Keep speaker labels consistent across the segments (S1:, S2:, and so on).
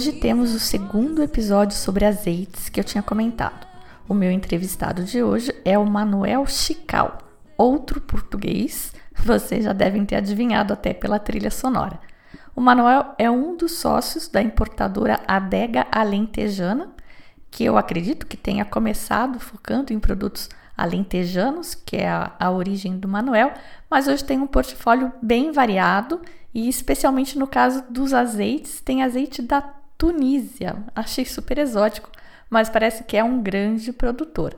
S1: Hoje temos o segundo episódio sobre azeites que eu tinha comentado. O meu entrevistado de hoje é o Manuel Chical, outro português, vocês já devem ter adivinhado até pela trilha sonora. O Manuel é um dos sócios da importadora Adega Alentejana, que eu acredito que tenha começado focando em produtos alentejanos, que é a, a origem do Manuel, mas hoje tem um portfólio bem variado e especialmente no caso dos azeites, tem azeite da Tunísia. Achei super exótico, mas parece que é um grande produtor.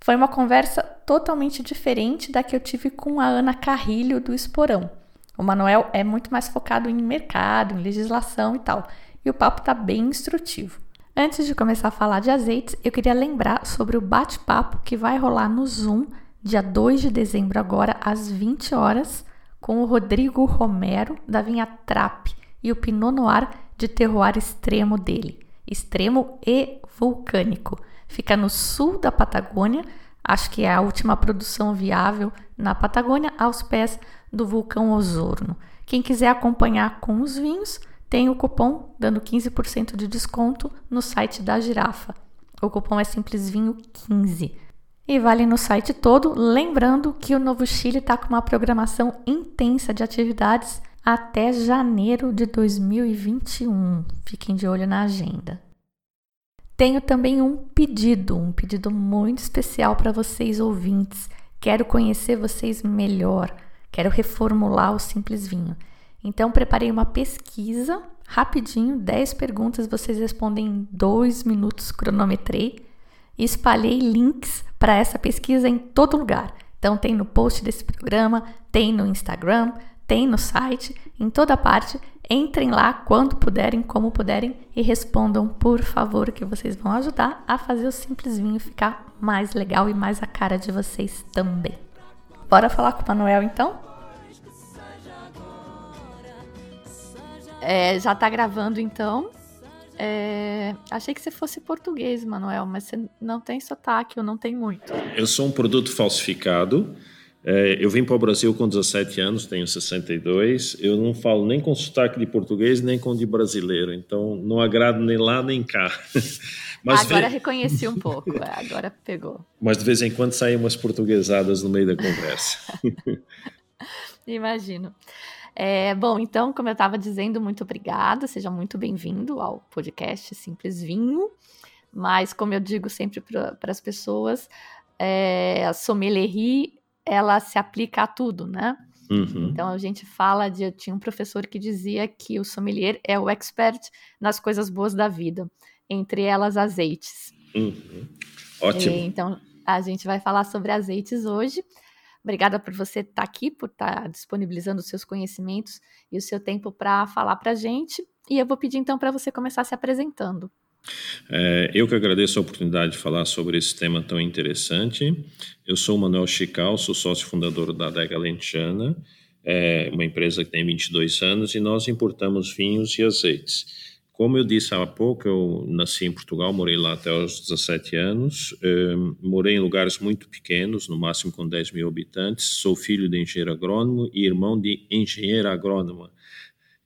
S1: Foi uma conversa totalmente diferente da que eu tive com a Ana Carrilho do Esporão. O Manuel é muito mais focado em mercado, em legislação e tal, e o papo tá bem instrutivo. Antes de começar a falar de azeites, eu queria lembrar sobre o bate-papo que vai rolar no Zoom, dia 2 de dezembro, agora às 20 horas, com o Rodrigo Romero, da Vinha Trap, e o Pinot Noir de terroir extremo dele, extremo e vulcânico. Fica no sul da Patagônia, acho que é a última produção viável na Patagônia, aos pés do vulcão Osorno. Quem quiser acompanhar com os vinhos, tem o cupom dando 15% de desconto no site da Girafa. O cupom é Simples Vinho 15 e vale no site todo. Lembrando que o Novo Chile está com uma programação intensa de atividades até janeiro de 2021. Fiquem de olho na agenda. Tenho também um pedido, um pedido muito especial para vocês ouvintes. Quero conhecer vocês melhor. Quero reformular o Simples Vinho. Então, preparei uma pesquisa rapidinho, 10 perguntas, vocês respondem em 2 minutos, cronometrei. Espalhei links para essa pesquisa em todo lugar. Então, tem no post desse programa, tem no Instagram, tem no site, em toda parte. Entrem lá quando puderem, como puderem e respondam, por favor, que vocês vão ajudar a fazer o Simples Vinho ficar mais legal e mais a cara de vocês também. Bora falar com o Manuel então? É, já tá gravando então. É, achei que você fosse português, Manuel, mas você não tem sotaque, ou não tem muito.
S2: Eu sou um produto falsificado. É, eu vim para o Brasil com 17 anos, tenho 62. Eu não falo nem com sotaque de português, nem com de brasileiro. Então, não agrado nem lá nem cá.
S1: Mas agora ve... reconheci um pouco, é, agora pegou.
S2: Mas de vez em quando saem umas portuguesadas no meio da conversa.
S1: Imagino. É, bom, então, como eu estava dizendo, muito obrigada, seja muito bem-vindo ao podcast Simples Vinho. Mas, como eu digo sempre para as pessoas, é, a sommelierie, ela se aplica a tudo, né? Uhum. Então, a gente fala de... Tinha um professor que dizia que o sommelier é o expert nas coisas boas da vida, entre elas azeites.
S2: Uhum. Ótimo.
S1: E, então, a gente vai falar sobre azeites hoje. Obrigada por você estar tá aqui, por estar tá disponibilizando os seus conhecimentos e o seu tempo para falar para a gente. E eu vou pedir então para você começar se apresentando.
S2: É, eu que agradeço a oportunidade de falar sobre esse tema tão interessante. Eu sou o Manuel Chical, sou sócio fundador da Adega Lentiana, é uma empresa que tem 22 anos e nós importamos vinhos e azeites. Como eu disse há pouco, eu nasci em Portugal, morei lá até os 17 anos, uh, morei em lugares muito pequenos, no máximo com 10 mil habitantes, sou filho de engenheiro agrônomo e irmão de engenheira agrônoma.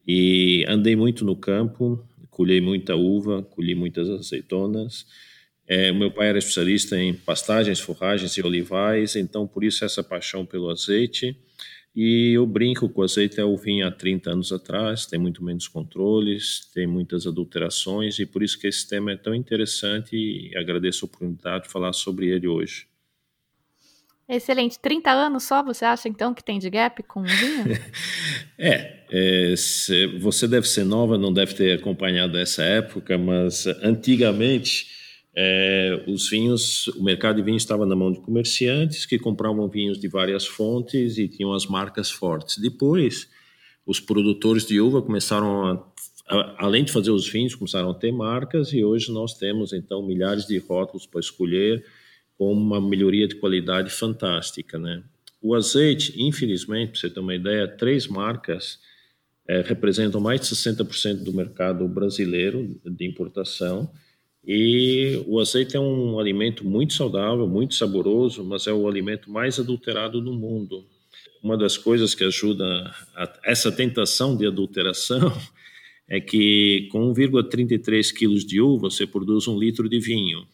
S2: E andei muito no campo, colhei muita uva, colhi muitas azeitonas. É, meu pai era especialista em pastagens, forragens e olivais, então por isso essa paixão pelo azeite. E eu brinco com o azeite é o vinho há 30 anos atrás, tem muito menos controles, tem muitas adulterações e por isso que esse tema é tão interessante e agradeço a oportunidade de falar sobre ele hoje.
S1: Excelente. 30 anos só, você acha então que tem de gap com o vinho?
S2: é, é, se, você deve ser nova, não deve ter acompanhado essa época, mas antigamente é, os vinhos, o mercado de vinhos estava na mão de comerciantes que compravam vinhos de várias fontes e tinham as marcas fortes. Depois, os produtores de uva começaram a, além de fazer os vinhos, começaram a ter marcas e hoje nós temos então milhares de rótulos para escolher com uma melhoria de qualidade fantástica, né? O azeite, infelizmente, para você ter uma ideia, três marcas é, representam mais de 60% do mercado brasileiro de importação e o azeite é um alimento muito saudável, muito saboroso, mas é o alimento mais adulterado do mundo. Uma das coisas que ajuda a essa tentação de adulteração é que com 1,33 quilos de uva você produz um litro de vinho.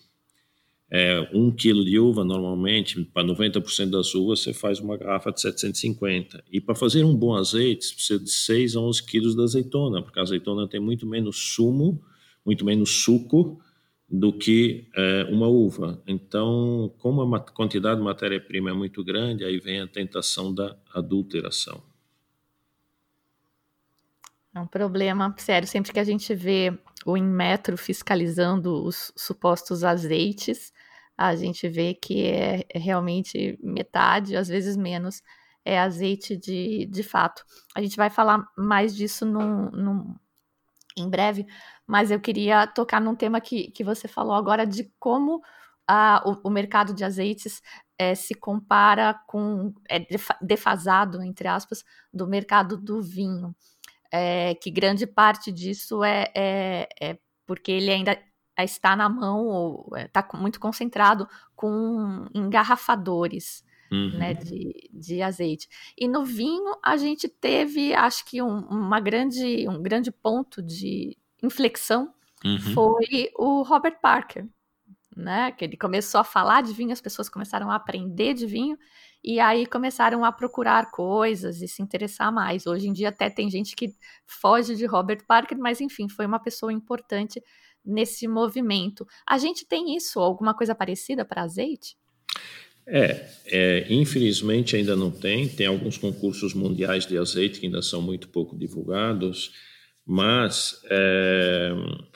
S2: É, um quilo de uva, normalmente, para 90% das uvas, você faz uma garrafa de 750. E para fazer um bom azeite, você precisa de 6 a 11 quilos de azeitona, porque a azeitona tem muito menos sumo, muito menos suco, do que é, uma uva. Então, como a quantidade de matéria-prima é muito grande, aí vem a tentação da adulteração.
S1: É um problema sério. Sempre que a gente vê o Inmetro fiscalizando os supostos azeites, a gente vê que é, é realmente metade, às vezes menos, é azeite de, de fato. A gente vai falar mais disso num, num, em breve, mas eu queria tocar num tema que, que você falou agora de como a, o, o mercado de azeites é, se compara com, é defasado, entre aspas, do mercado do vinho. É, que grande parte disso é, é, é, porque ele ainda está na mão ou está muito concentrado com engarrafadores. Uhum. Né, de, de azeite. E no vinho a gente teve, acho que um, uma grande, um grande ponto de inflexão uhum. foi o Robert Parker, né? Que ele começou a falar de vinho, as pessoas começaram a aprender de vinho e aí começaram a procurar coisas e se interessar mais. Hoje em dia até tem gente que foge de Robert Parker, mas enfim, foi uma pessoa importante nesse movimento. A gente tem isso, alguma coisa parecida para azeite?
S2: É, é, infelizmente ainda não tem. Tem alguns concursos mundiais de azeite que ainda são muito pouco divulgados, mas é,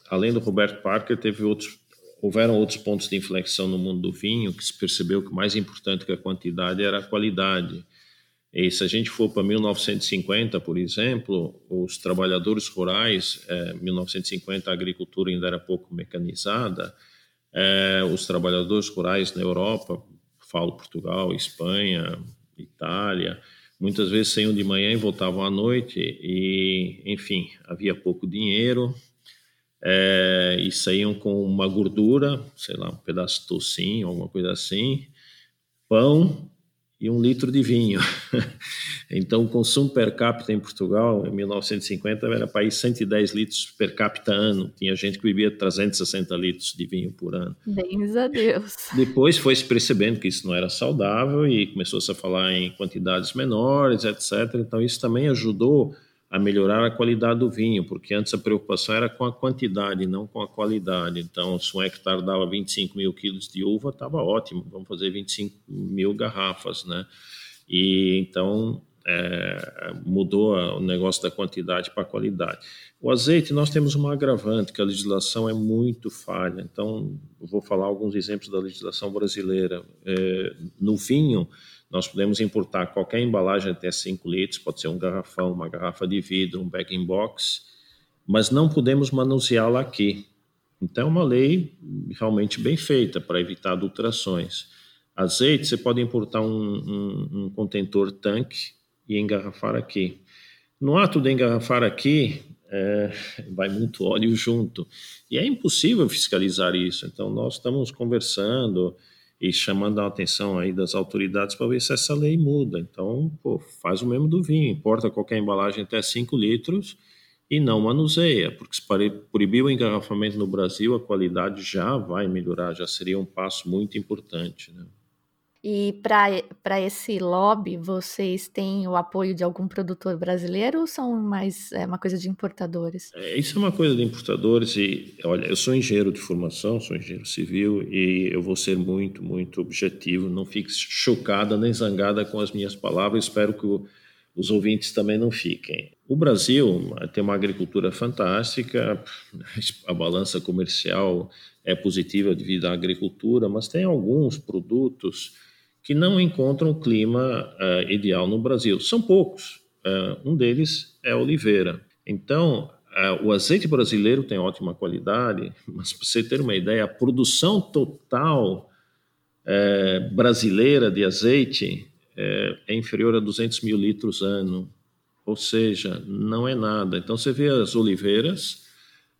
S2: além do Roberto Parker, teve outros, houveram outros pontos de inflexão no mundo do vinho que se percebeu que mais importante que a quantidade era a qualidade. E se a gente for para 1950, por exemplo, os trabalhadores rurais, é, 1950 a agricultura ainda era pouco mecanizada, é, os trabalhadores rurais na Europa, falo Portugal, Espanha, Itália, muitas vezes saíam de manhã e voltavam à noite e, enfim, havia pouco dinheiro é, e saíam com uma gordura, sei lá, um pedaço de tocinho, alguma coisa assim, pão e um litro de vinho. então, o consumo per capita em Portugal, em 1950, era para ir 110 litros per capita ano. Tinha gente que bebia 360 litros de vinho por ano.
S1: Bens a Deus.
S2: Depois foi se percebendo que isso não era saudável e começou-se a falar em quantidades menores, etc. Então, isso também ajudou a melhorar a qualidade do vinho, porque antes a preocupação era com a quantidade, não com a qualidade. Então, se um hectare dava 25 mil quilos de uva, estava ótimo, vamos fazer 25 mil garrafas, né? E então é, mudou o negócio da quantidade para a qualidade. O azeite, nós temos uma agravante, que a legislação é muito falha. Então, vou falar alguns exemplos da legislação brasileira. É, no vinho, nós podemos importar qualquer embalagem até 5 litros, pode ser um garrafão, uma garrafa de vidro, um bag box, mas não podemos manuseá-la aqui. Então, é uma lei realmente bem feita para evitar adulterações. Azeite, você pode importar um, um, um contentor tanque e engarrafar aqui. No ato de engarrafar aqui, é, vai muito óleo junto. E é impossível fiscalizar isso. Então, nós estamos conversando e chamando a atenção aí das autoridades para ver se essa lei muda. Então, pô, faz o mesmo do vinho, importa qualquer embalagem até 5 litros e não manuseia, porque se proibir o engarrafamento no Brasil, a qualidade já vai melhorar, já seria um passo muito importante. Né?
S1: E para esse lobby, vocês têm o apoio de algum produtor brasileiro ou são mais é, uma coisa de importadores?
S2: É, isso é uma coisa de importadores e, olha, eu sou engenheiro de formação, sou engenheiro civil e eu vou ser muito, muito objetivo, não fique chocada nem zangada com as minhas palavras, espero que o, os ouvintes também não fiquem. O Brasil tem uma agricultura fantástica, a balança comercial é positiva devido à agricultura, mas tem alguns produtos que não encontram o clima uh, ideal no Brasil. São poucos. Uh, um deles é oliveira. Então, uh, o azeite brasileiro tem ótima qualidade, mas para você ter uma ideia, a produção total brasileira de azeite é inferior a 200 mil litros ano, ou seja, não é nada. Então você vê as oliveiras,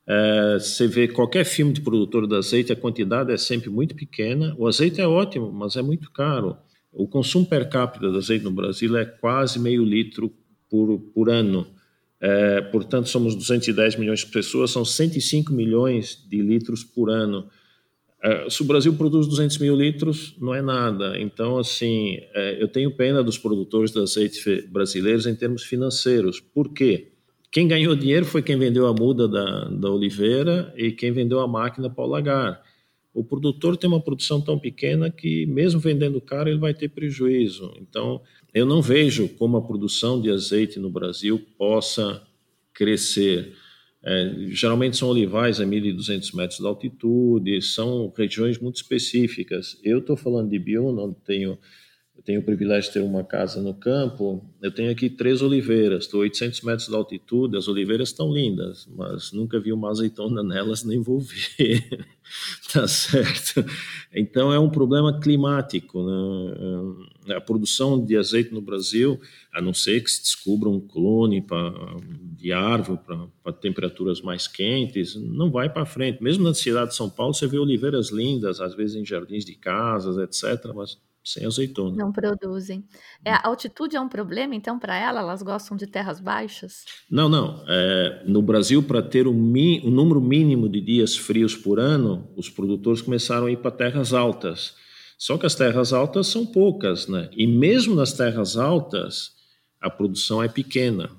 S2: é, você vê qualquer filme de produtor de azeite, a quantidade é sempre muito pequena. O azeite é ótimo, mas é muito caro. O consumo per capita de azeite no Brasil é quase meio litro por, por ano. É, portanto, somos 210 milhões de pessoas, são 105 milhões de litros por ano. É, se o Brasil produz 200 mil litros, não é nada. Então, assim, eu tenho pena dos produtores de azeite brasileiros em termos financeiros. Por quê? Quem ganhou dinheiro foi quem vendeu a muda da, da oliveira e quem vendeu a máquina para o lagar. O produtor tem uma produção tão pequena que, mesmo vendendo caro, ele vai ter prejuízo. Então, eu não vejo como a produção de azeite no Brasil possa crescer. É, geralmente são olivais a 1.200 metros de altitude, são regiões muito específicas. Eu estou falando de Biúna, onde tenho eu tenho o privilégio de ter uma casa no campo. Eu tenho aqui três oliveiras, estou a 800 metros de altitude. As oliveiras estão lindas, mas nunca vi uma azeitona nelas nem vou ver. tá certo? Então é um problema climático. Né? A produção de azeite no Brasil, a não ser que se descubra um clone pra, de árvore para temperaturas mais quentes, não vai para frente. Mesmo na cidade de São Paulo, você vê oliveiras lindas, às vezes em jardins de casas, etc. Mas sem azeitona.
S1: Não produzem. É, a altitude é um problema, então, para ela? Elas gostam de terras baixas?
S2: Não, não. É, no Brasil, para ter um, um, número mínimo de dias frios por ano, os produtores começaram a ir para terras altas. Só que as terras altas são poucas, né? E mesmo nas terras altas, a produção é pequena.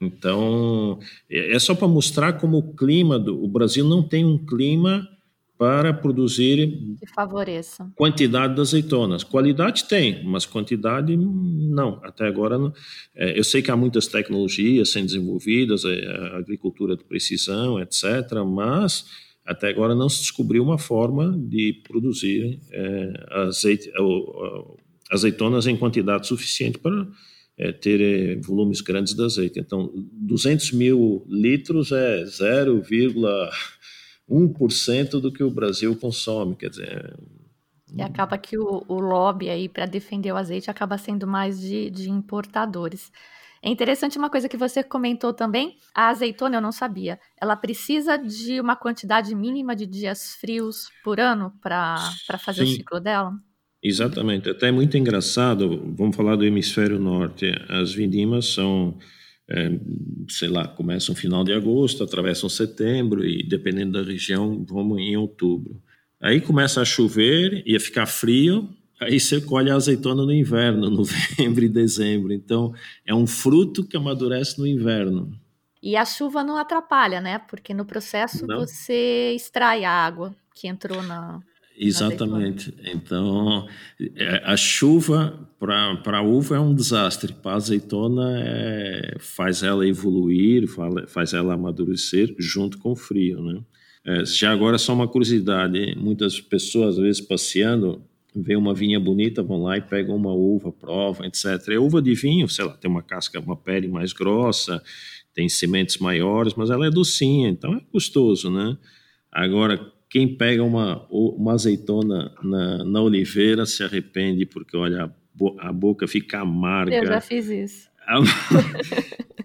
S2: Então, é, é só para mostrar como o clima do o Brasil não tem um clima para produzir
S1: que favoreça
S2: quantidade de azeitonas. Qualidade tem, mas quantidade não. Até agora, não. É, eu sei que há muitas tecnologias sendo desenvolvidas, é, a agricultura de precisão, etc., mas até agora não se descobriu uma forma de produzir é, azeite, azeitonas em quantidade suficiente para é, ter é, volumes grandes de azeite. Então, 200 mil litros é 0, 1% do que o Brasil consome, quer dizer...
S1: E acaba que o, o lobby aí para defender o azeite acaba sendo mais de, de importadores. É interessante uma coisa que você comentou também, a azeitona eu não sabia. Ela precisa de uma quantidade mínima de dias frios por ano para fazer Sim. o ciclo dela?
S2: Exatamente. Até é muito engraçado, vamos falar do hemisfério norte. As vindimas são é, sei lá, começam no final de agosto, atravessam setembro e, dependendo da região, vamos em outubro. Aí começa a chover e a ficar frio, aí você colhe a azeitona no inverno, novembro e dezembro. Então, é um fruto que amadurece no inverno.
S1: E a chuva não atrapalha, né? Porque no processo não. você extrai a água que entrou na,
S2: Exatamente. Então, é, a chuva para a uva é um desastre, para a azeitona é, faz ela evoluir, faz ela amadurecer junto com o frio. Né? É, já agora, só uma curiosidade: muitas pessoas, às vezes, passeando, vê uma vinha bonita, vão lá e pegam uma uva, provam, etc. É uva de vinho, sei lá, tem uma casca, uma pele mais grossa, tem sementes maiores, mas ela é docinha, então é gostoso, né? Agora, quem pega uma, uma azeitona na, na oliveira se arrepende, porque olha, a, bo, a boca fica amarga.
S1: Eu já fiz isso.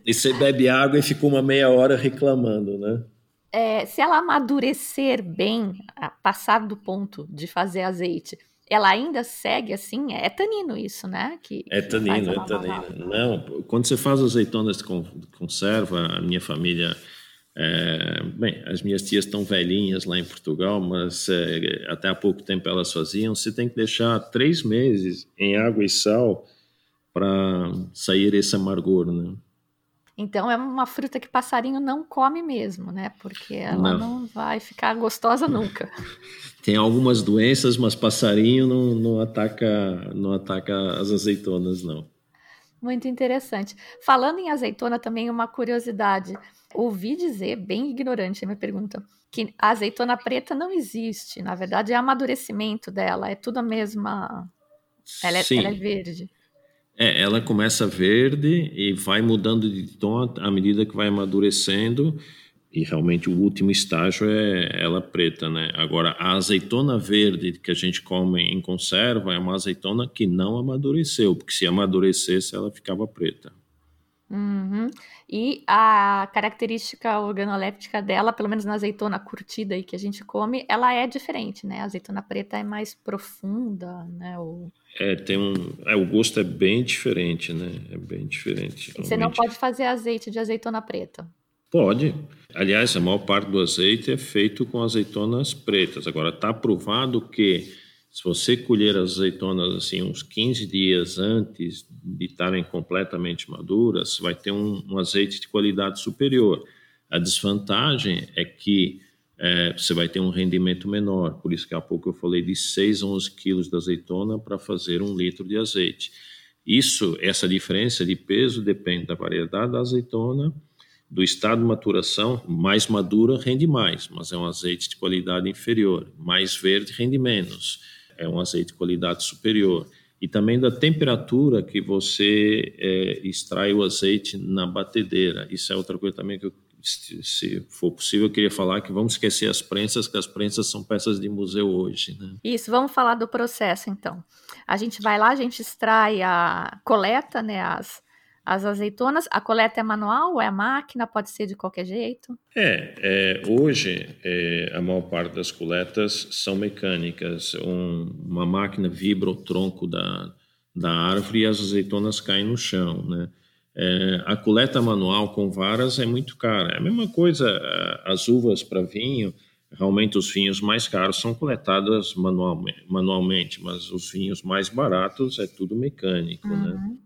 S2: e você bebe água e fica uma meia hora reclamando, né?
S1: É, se ela amadurecer bem, passar do ponto de fazer azeite, ela ainda segue assim? É tanino isso, né? Que,
S2: é tanino, é tanino. Não, quando você faz azeitonas de conserva, a minha família é, bem, as minhas tias estão velhinhas lá em Portugal, mas é, até há pouco tempo elas faziam. Você tem que deixar três meses em água e sal para sair esse amargor, né?
S1: Então é uma fruta que passarinho não come mesmo, né? Porque ela não, não vai ficar gostosa nunca.
S2: Tem algumas doenças, mas passarinho não, não ataca não ataca as azeitonas, não.
S1: Muito interessante. Falando em azeitona, também uma curiosidade. Ouvi dizer, bem ignorante a minha pergunta, que a azeitona preta não existe. Na verdade, é amadurecimento dela, é tudo a mesma. Ela é, ela é verde.
S2: É, ela começa verde e vai mudando de tom à medida que vai amadurecendo. E realmente o último estágio é ela preta, né? Agora, a azeitona verde que a gente come em conserva é uma azeitona que não amadureceu, porque se amadurecesse ela ficava preta.
S1: Uhum. E a característica organoléptica dela, pelo menos na azeitona curtida aí que a gente come, ela é diferente, né? A azeitona preta é mais profunda, né? O...
S2: É, tem um. É, o gosto é bem diferente, né? É bem diferente.
S1: E você não pode fazer azeite de azeitona preta.
S2: Pode. Aliás, a maior parte do azeite é feito com azeitonas pretas. Agora, está provado que se você colher as azeitonas assim uns 15 dias antes de estarem completamente maduras, vai ter um, um azeite de qualidade superior. A desvantagem é que é, você vai ter um rendimento menor. Por isso que há pouco eu falei de 6 a 11 quilos de azeitona para fazer um litro de azeite. Isso, essa diferença de peso depende da variedade da azeitona, do estado de maturação, mais madura rende mais, mas é um azeite de qualidade inferior. Mais verde rende menos, é um azeite de qualidade superior. E também da temperatura que você é, extrai o azeite na batedeira. Isso é outra coisa também que eu, se for possível, eu queria falar que vamos esquecer as prensas, que as prensas são peças de museu hoje. Né?
S1: Isso, vamos falar do processo então. A gente vai lá, a gente extrai a coleta, né, as, as azeitonas, a coleta é manual ou é máquina? Pode ser de qualquer jeito?
S2: É, é hoje é, a maior parte das coletas são mecânicas. Um, uma máquina vibra o tronco da, da árvore e as azeitonas caem no chão, né? É, a coleta manual com varas é muito cara. É a mesma coisa, as uvas para vinho, realmente os vinhos mais caros são coletadas manualmente, manualmente, mas os vinhos mais baratos é tudo mecânico, né? uhum. né?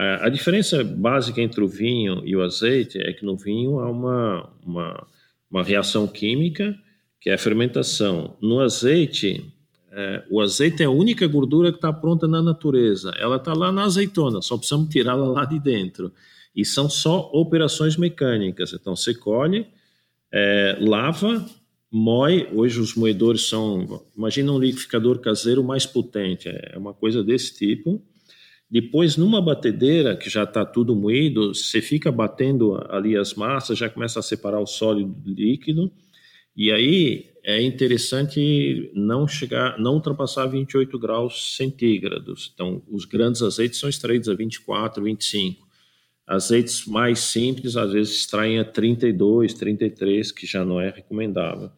S2: A diferença básica entre o vinho e o azeite é que no vinho há uma, uma, uma reação química, que é a fermentação. No azeite, é, o azeite é a única gordura que está pronta na natureza. Ela está lá na azeitona, só precisamos tirá-la lá de dentro. E são só operações mecânicas. Então, você colhe, é, lava, moe. Hoje os moedores são. Imagina um liquidificador caseiro mais potente. É uma coisa desse tipo depois, numa batedeira, que já está tudo moído, você fica batendo ali as massas, já começa a separar o sólido do líquido, e aí é interessante não chegar, não ultrapassar 28 graus centígrados. Então, os grandes azeites são extraídos a 24, 25. Azeites mais simples, às vezes, extraem a 32, 33, que já não é recomendável.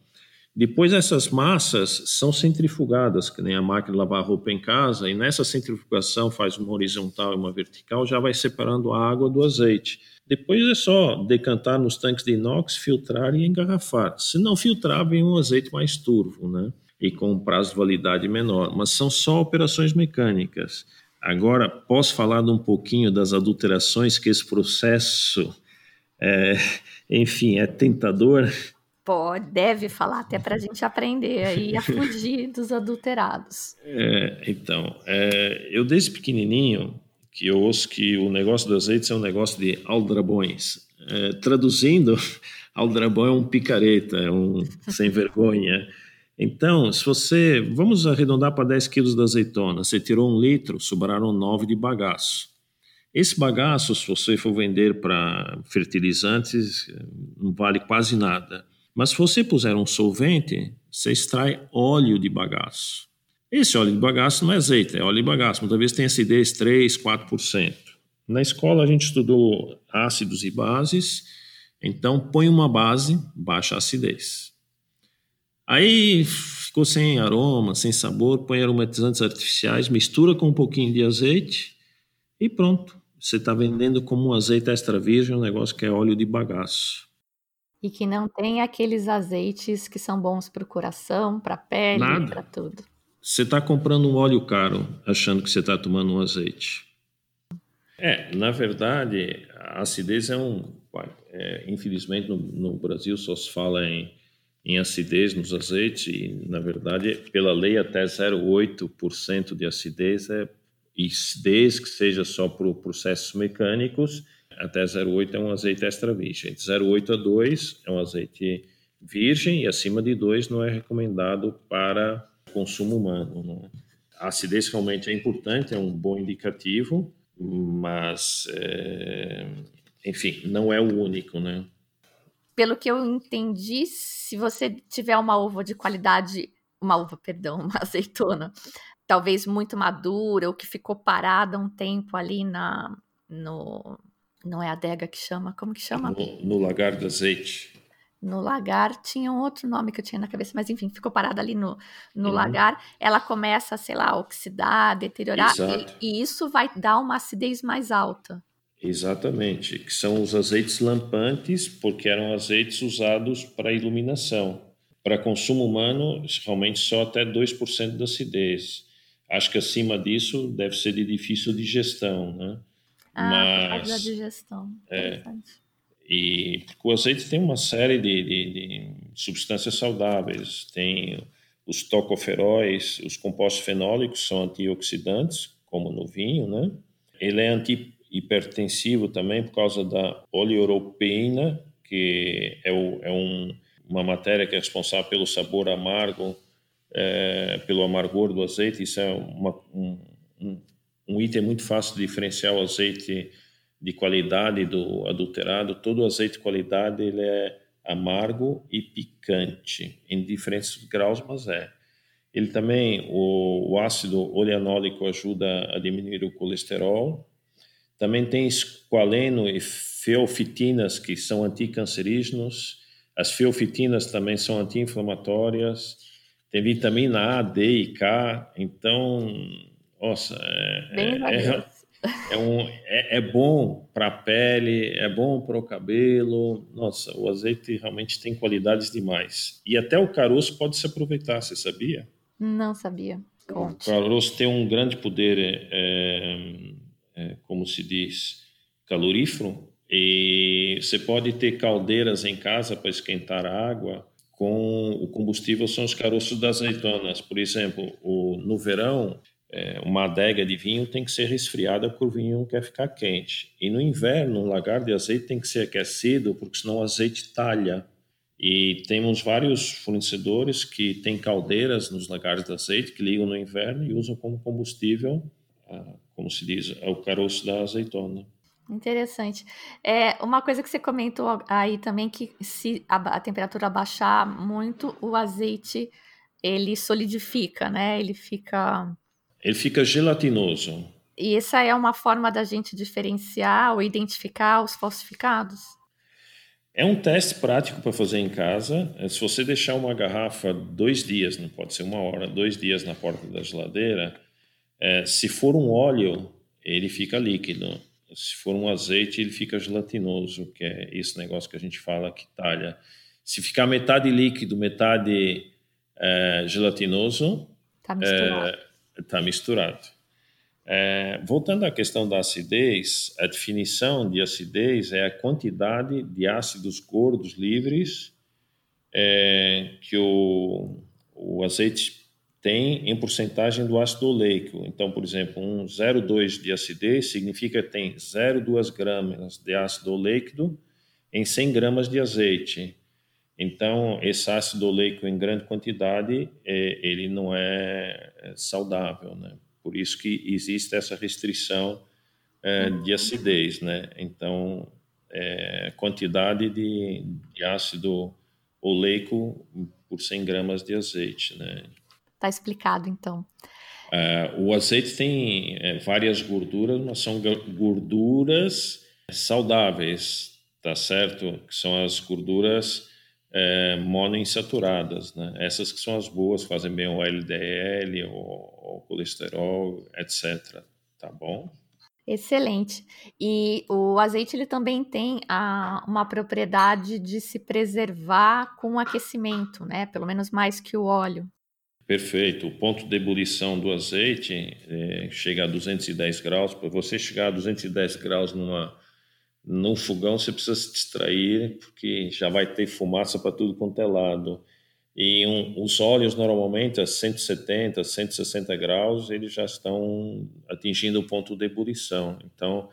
S2: Depois essas massas são centrifugadas, que nem a máquina de lavar roupa em casa, e nessa centrifugação faz uma horizontal e uma vertical, já vai separando a água do azeite. Depois é só decantar nos tanques de inox, filtrar e engarrafar. Se não filtrar, vem um azeite mais turvo, né? E com um prazo de validade menor. Mas são só operações mecânicas. Agora, posso falar um pouquinho das adulterações que esse processo, é, enfim, é tentador
S1: Pode, deve falar até para a gente aprender aí a fugir dos adulterados.
S2: É, então, é, eu desde pequenininho que eu ouço que o negócio do azeite é um negócio de aldrabões. É, traduzindo, aldrabão é um picareta, é um sem vergonha. Então, se você, vamos arredondar para 10 quilos de azeitona, você tirou um litro, sobraram 9 de bagaço. Esse bagaço, se você for vender para fertilizantes, não vale quase nada. Mas se você puser um solvente, você extrai óleo de bagaço. Esse óleo de bagaço não é azeite, é óleo de bagaço. Muitas vezes tem acidez 3, 4%. Na escola a gente estudou ácidos e bases, então põe uma base, baixa a acidez. Aí ficou sem aroma, sem sabor, põe aromatizantes artificiais, mistura com um pouquinho de azeite e pronto. Você está vendendo como um azeite extra virgem, um negócio que é óleo de bagaço.
S1: E que não tem aqueles azeites que são bons para o coração, para a pele, para tudo.
S2: Você está comprando um óleo caro achando que você está tomando um azeite. É, na verdade, a acidez é um. É, infelizmente, no, no, Brasil só se fala em, em acidez nos azeites, e na verdade, pela lei, até 0,8% de acidez é, desde que seja só por processos mecânicos, até 0,8 é um azeite extra virgem. De 0,8 a 2 é um azeite virgem e acima de 2 não é recomendado para consumo humano. Né? A acidez realmente é importante, é um bom indicativo, mas, é, enfim, não é o único, né?
S1: Pelo que eu entendi, se você tiver uma uva de qualidade, uma uva, perdão, uma azeitona, talvez muito madura ou que ficou parada um tempo ali na no não é a adega que chama, como que chama?
S2: No, no lagar do azeite.
S1: No lagar tinha um outro nome que eu tinha na cabeça, mas enfim, ficou parada ali no, no uhum. lagar. Ela começa, sei lá, a oxidar, deteriorar, e, e, isso vai dar uma acidez mais alta.
S2: Exatamente, que são os azeites lampantes, porque eram azeites usados para iluminação. Para consumo humano, realmente só até 2% da acidez. Acho que acima disso deve ser de difícil digestão, né?
S1: Ah, Mas, da digestão.
S2: É, e o azeite tem uma série de, de, de substâncias saudáveis. Tem os tocoferóis, os compostos fenólicos são antioxidantes, como no vinho, né? Ele é antihipertensivo também por causa da oleoropina, que é, o, é um, uma matéria que é responsável pelo sabor amargo, é, pelo amargor do azeite. Isso é uma, um, um, um item muito fácil de diferenciar o azeite de qualidade do adulterado. Todo azeite de qualidade ele é amargo e picante, em diferentes graus, mas é. Ele também, o, o ácido oleanólico ajuda a diminuir o colesterol. Também tem esqualeno e feofitinas, que são anticancerígenos. As feofitinas também são anti-inflamatórias. Tem vitamina A, D e K. Então, nossa, é,
S1: é,
S2: é, é, um, é, é bom para a pele, é bom para o cabelo. Nossa, o azeite realmente tem qualidades demais. E até o caroço pode se aproveitar, você sabia?
S1: Não sabia. Conte.
S2: O caroço tem um grande poder, é, é, é, como se diz, calorífero. E você pode ter caldeiras em casa para esquentar a água com o combustível são os caroços das azeitonas. Por exemplo, o, no verão, é, uma adega de vinho tem que ser resfriada porque o vinho quer ficar quente. E no inverno, um lagar de azeite tem que ser aquecido porque senão o azeite talha. E temos vários fornecedores que têm caldeiras nos lagares de azeite que ligam no inverno e usam como combustível, como se diz, o caroço da azeitona.
S1: Interessante. É uma coisa que você comentou aí também que se a, a temperatura baixar muito, o azeite ele solidifica, né? Ele fica
S2: ele fica gelatinoso.
S1: E essa é uma forma da gente diferenciar ou identificar os falsificados?
S2: É um teste prático para fazer em casa. É, se você deixar uma garrafa dois dias, não pode ser uma hora, dois dias na porta da geladeira, é, se for um óleo, ele fica líquido. Se for um azeite, ele fica gelatinoso, que é esse negócio que a gente fala que talha. Se ficar metade líquido, metade é, gelatinoso,
S1: tá misturado.
S2: É, está misturado. É, voltando à questão da acidez, a definição de acidez é a quantidade de ácidos gordos livres é, que o, o azeite tem em porcentagem do ácido oleico. Então, por exemplo, um 0,2 de acidez significa que tem 0,2 gramas de ácido oleico em 100 gramas de azeite. Então, esse ácido oleico em grande quantidade, é, ele não é, é saudável, né? Por isso que existe essa restrição é, de acidez, né? Então, é, quantidade de, de, ácido oleico por 100 gramas de azeite, né?
S1: Tá explicado, então.
S2: É, o azeite tem é, várias gorduras, mas são gorduras saudáveis, tá certo? Que são as gorduras é, monoinsaturadas, né? Essas que são as boas, fazem bem o LDL, o, o colesterol, etc. Tá bom?
S1: Excelente. E o azeite ele também tem a, uma propriedade de se preservar com o aquecimento, né? Pelo menos mais que o óleo.
S2: Perfeito. O ponto de ebulição do azeite é, chega a 210 graus. Para você chegar a 210 graus numa no fogão você precisa se distrair, porque já vai ter fumaça para tudo quanto é lado. E um, os óleos normalmente a 170, 160 graus eles já estão atingindo o ponto de ebulição. Então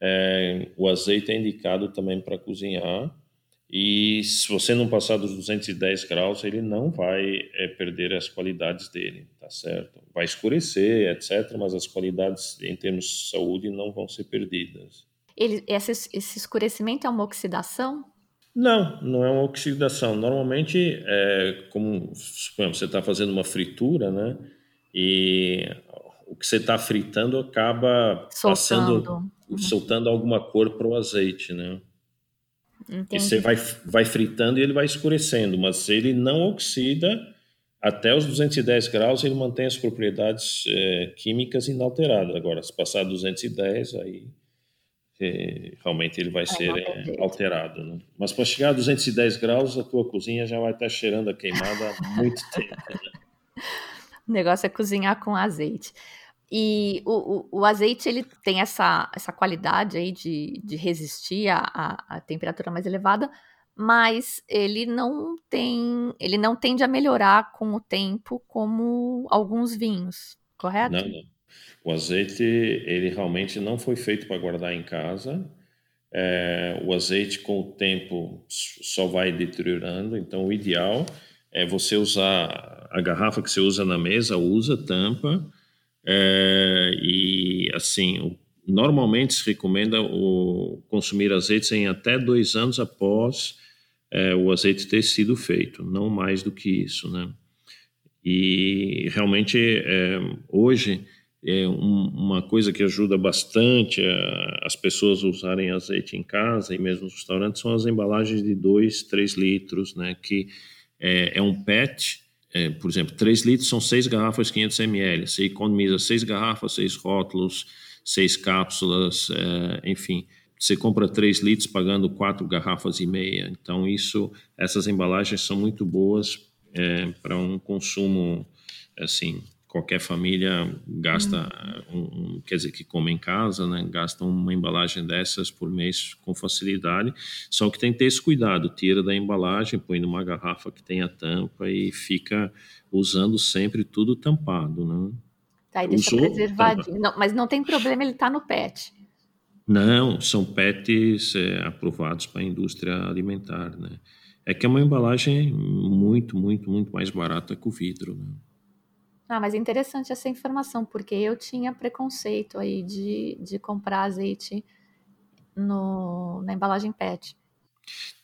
S2: é, o azeite é indicado também para cozinhar. E se você não passar dos 210 graus, ele não vai é, perder as qualidades dele, tá certo? Vai escurecer, etc., mas as qualidades em termos de saúde não vão ser perdidas.
S1: Ele, esse, esse escurecimento é uma oxidação?
S2: Não, não é uma oxidação. Normalmente, é, como suponhamos, você está fazendo uma fritura, né? E o que você está fritando acaba soltando. passando, uhum. soltando alguma cor para o azeite, né? Entendi. E você vai, vai fritando e ele vai escurecendo, mas ele não oxida até os 210 graus, ele mantém as propriedades é, químicas inalteradas. Agora, se passar 210, aí realmente ele vai ser é, alterado. Né? Mas para chegar a 210 graus, a tua cozinha já vai estar cheirando a queimada há muito tempo. Né?
S1: O negócio é cozinhar com azeite. E o, o, o, azeite ele tem essa, essa qualidade aí de, de resistir à, à temperatura mais elevada, mas ele não tem, ele não tende a melhorar com o tempo como alguns vinhos, correto?
S2: Não, não. O azeite ele realmente não foi feito para guardar em casa. É, o azeite com o tempo só vai deteriorando. Então o ideal é você usar a garrafa que você usa na mesa, usa tampa é, e assim, normalmente se recomenda o, consumir azeites em até dois anos após é, o azeite ter sido feito, não mais do que isso, né? E realmente é, hoje é um, uma coisa que ajuda bastante a, as pessoas a usarem azeite em casa e mesmo nos restaurantes são as embalagens de 2, 3 litros, né? Que é, é um PET é, por exemplo, 3 litros são 6 garrafas 500 ml. Você economiza 6 garrafas, 6 rótulos, 6 cápsulas, é, enfim. Você compra 3 litros pagando 4 garrafas e meia. Então, isso, essas embalagens são muito boas é, para um consumo assim qualquer família gasta, um, um, quer dizer, que come em casa, né, gasta uma embalagem dessas por mês com facilidade, só que tem que ter esse cuidado, tira da embalagem, põe numa garrafa que tenha tampa e fica usando sempre tudo tampado, né.
S1: Tá, e deixa Usou, preservadinho. Não, mas não tem problema ele estar tá no PET.
S2: Não, são PETs é, aprovados para a indústria alimentar, né. É que é uma embalagem muito, muito, muito mais barata que o vidro, né.
S1: Ah, mas é interessante essa informação, porque eu tinha preconceito aí de, de comprar azeite no, na embalagem PET.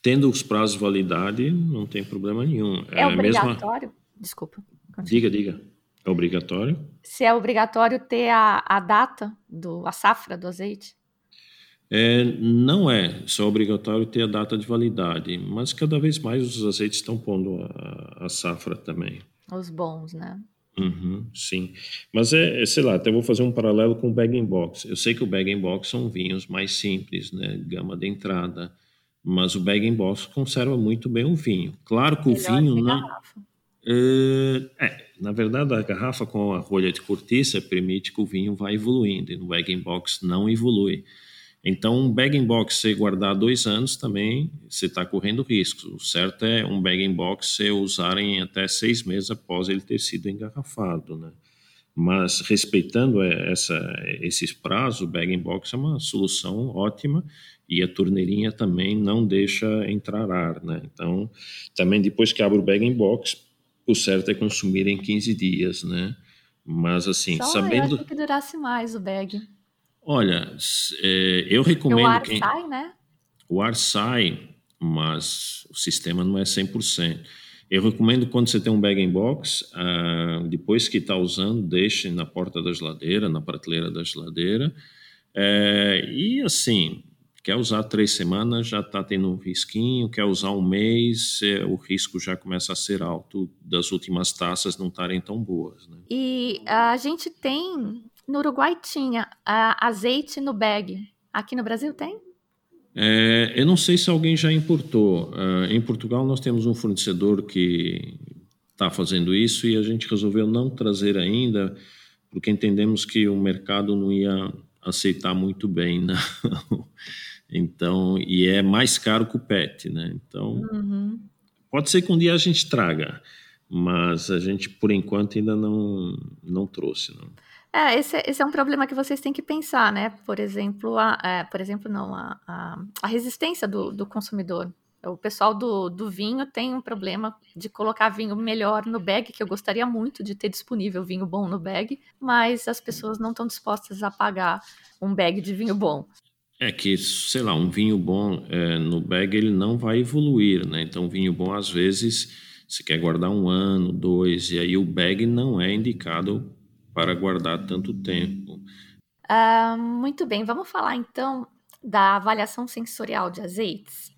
S2: Tendo os prazos de validade, não tem problema nenhum.
S1: É, é obrigatório? Mesma... Desculpa.
S2: Continue. Diga, diga. É obrigatório?
S1: Se é obrigatório ter a, a data, do, a safra do azeite?
S2: É, não é só obrigatório ter a data de validade, mas cada vez mais os azeites estão pondo a, a safra também.
S1: Os bons, né?
S2: Uhum, sim, mas é, é, sei lá, até vou fazer um paralelo com o bag box. Eu sei que o bag box são vinhos mais simples, né, gama de entrada, mas o bag box conserva muito bem o vinho. Claro que o Melhor vinho não. Uh, é, na verdade, a garrafa com a rolha de cortiça permite que o vinho vá evoluindo, e no bag box não evolui. Então, um bag box você guardar dois anos também, você está correndo risco. O certo é um bag box você usar em até seis meses após ele ter sido engarrafado, né? Mas respeitando essa, esses prazos, o bag box é uma solução ótima e a torneirinha também não deixa entrar ar, né? Então, também depois que abre o bag box, o certo é consumir em 15 dias, né? Mas assim,
S1: Só
S2: sabendo...
S1: Eu que durasse mais o bag.
S2: Olha, é, eu recomendo. O
S1: ar quem... sai, né?
S2: O ar sai, mas o sistema não é 100%. Eu recomendo quando você tem um bag in box, uh, depois que está usando, deixe na porta da geladeira, na prateleira da geladeira. É, e assim, quer usar três semanas, já está tendo um risquinho, quer usar um mês, é, o risco já começa a ser alto das últimas taças não estarem tão boas. Né?
S1: E a gente tem no Uruguai tinha uh, azeite no bag. Aqui no Brasil tem?
S2: É, eu não sei se alguém já importou. Uh, em Portugal nós temos um fornecedor que está fazendo isso e a gente resolveu não trazer ainda, porque entendemos que o mercado não ia aceitar muito bem, não. Então, e é mais caro que o PET, né? Então, uhum. Pode ser que um dia a gente traga, mas a gente, por enquanto, ainda não, não trouxe. Não.
S1: É, esse, esse, é um problema que vocês têm que pensar, né? Por exemplo, a, é, por exemplo não, a, a, a resistência do, do, consumidor. O pessoal do, do vinho tem um problema de colocar vinho melhor no bag, que eu gostaria muito de ter disponível vinho bom no bag, mas as pessoas não estão dispostas a pagar um bag de vinho bom.
S2: É que, sei lá, um vinho bom é, no bag ele não vai evoluir, né? Então, vinho bom, às vezes, você quer guardar um ano, dois, e aí o bag não é indicado para guardar tanto tempo.
S1: Uh, muito bem, vamos falar então da avaliação sensorial de azeites.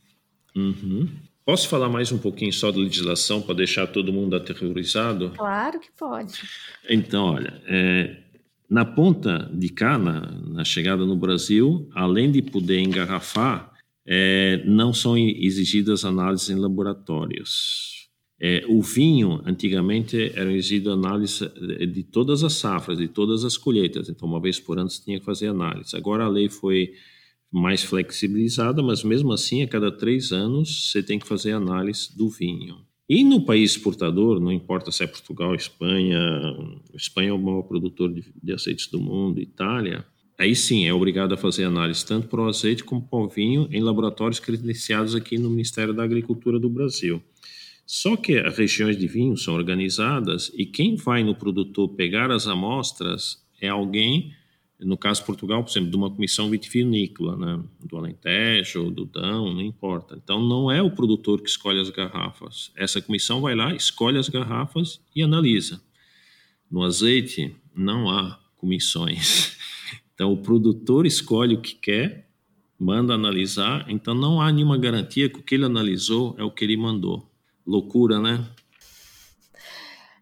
S2: Uhum. Posso falar mais um pouquinho só da legislação para deixar todo mundo aterrorizado?
S1: Claro que pode.
S2: Então, olha, é, na ponta de cá, na, na, chegada no Brasil, além de poder engarrafar, é, não são exigidas análises em laboratórios. É, o vinho, antigamente, era exigido análise de todas as safras, de todas as colheitas. Então, uma vez por ano você tinha que fazer análise. Agora a lei foi mais flexibilizada, mas mesmo assim, a cada três anos, você tem que fazer análise do vinho. E no país exportador, não importa se é Portugal, Espanha, Espanha é o maior produtor de, de do mundo, Itália, aí sim é obrigado a fazer análise tanto para o azeite como para o vinho em laboratórios credenciados aqui no Ministério da Agricultura do Brasil. Só que as regiões de vinho são organizadas e quem vai no produtor pegar as amostras é alguém, no caso Portugal, por exemplo, de uma comissão vitivinícola, né? do Alentejo, do Dão, não importa. Então não é o produtor que escolhe as garrafas. Essa comissão vai lá, escolhe as garrafas e analisa. No azeite não há comissões. Então o produtor escolhe o que quer, manda analisar, então não há nenhuma garantia que o que ele analisou é o que ele mandou. Loucura, né?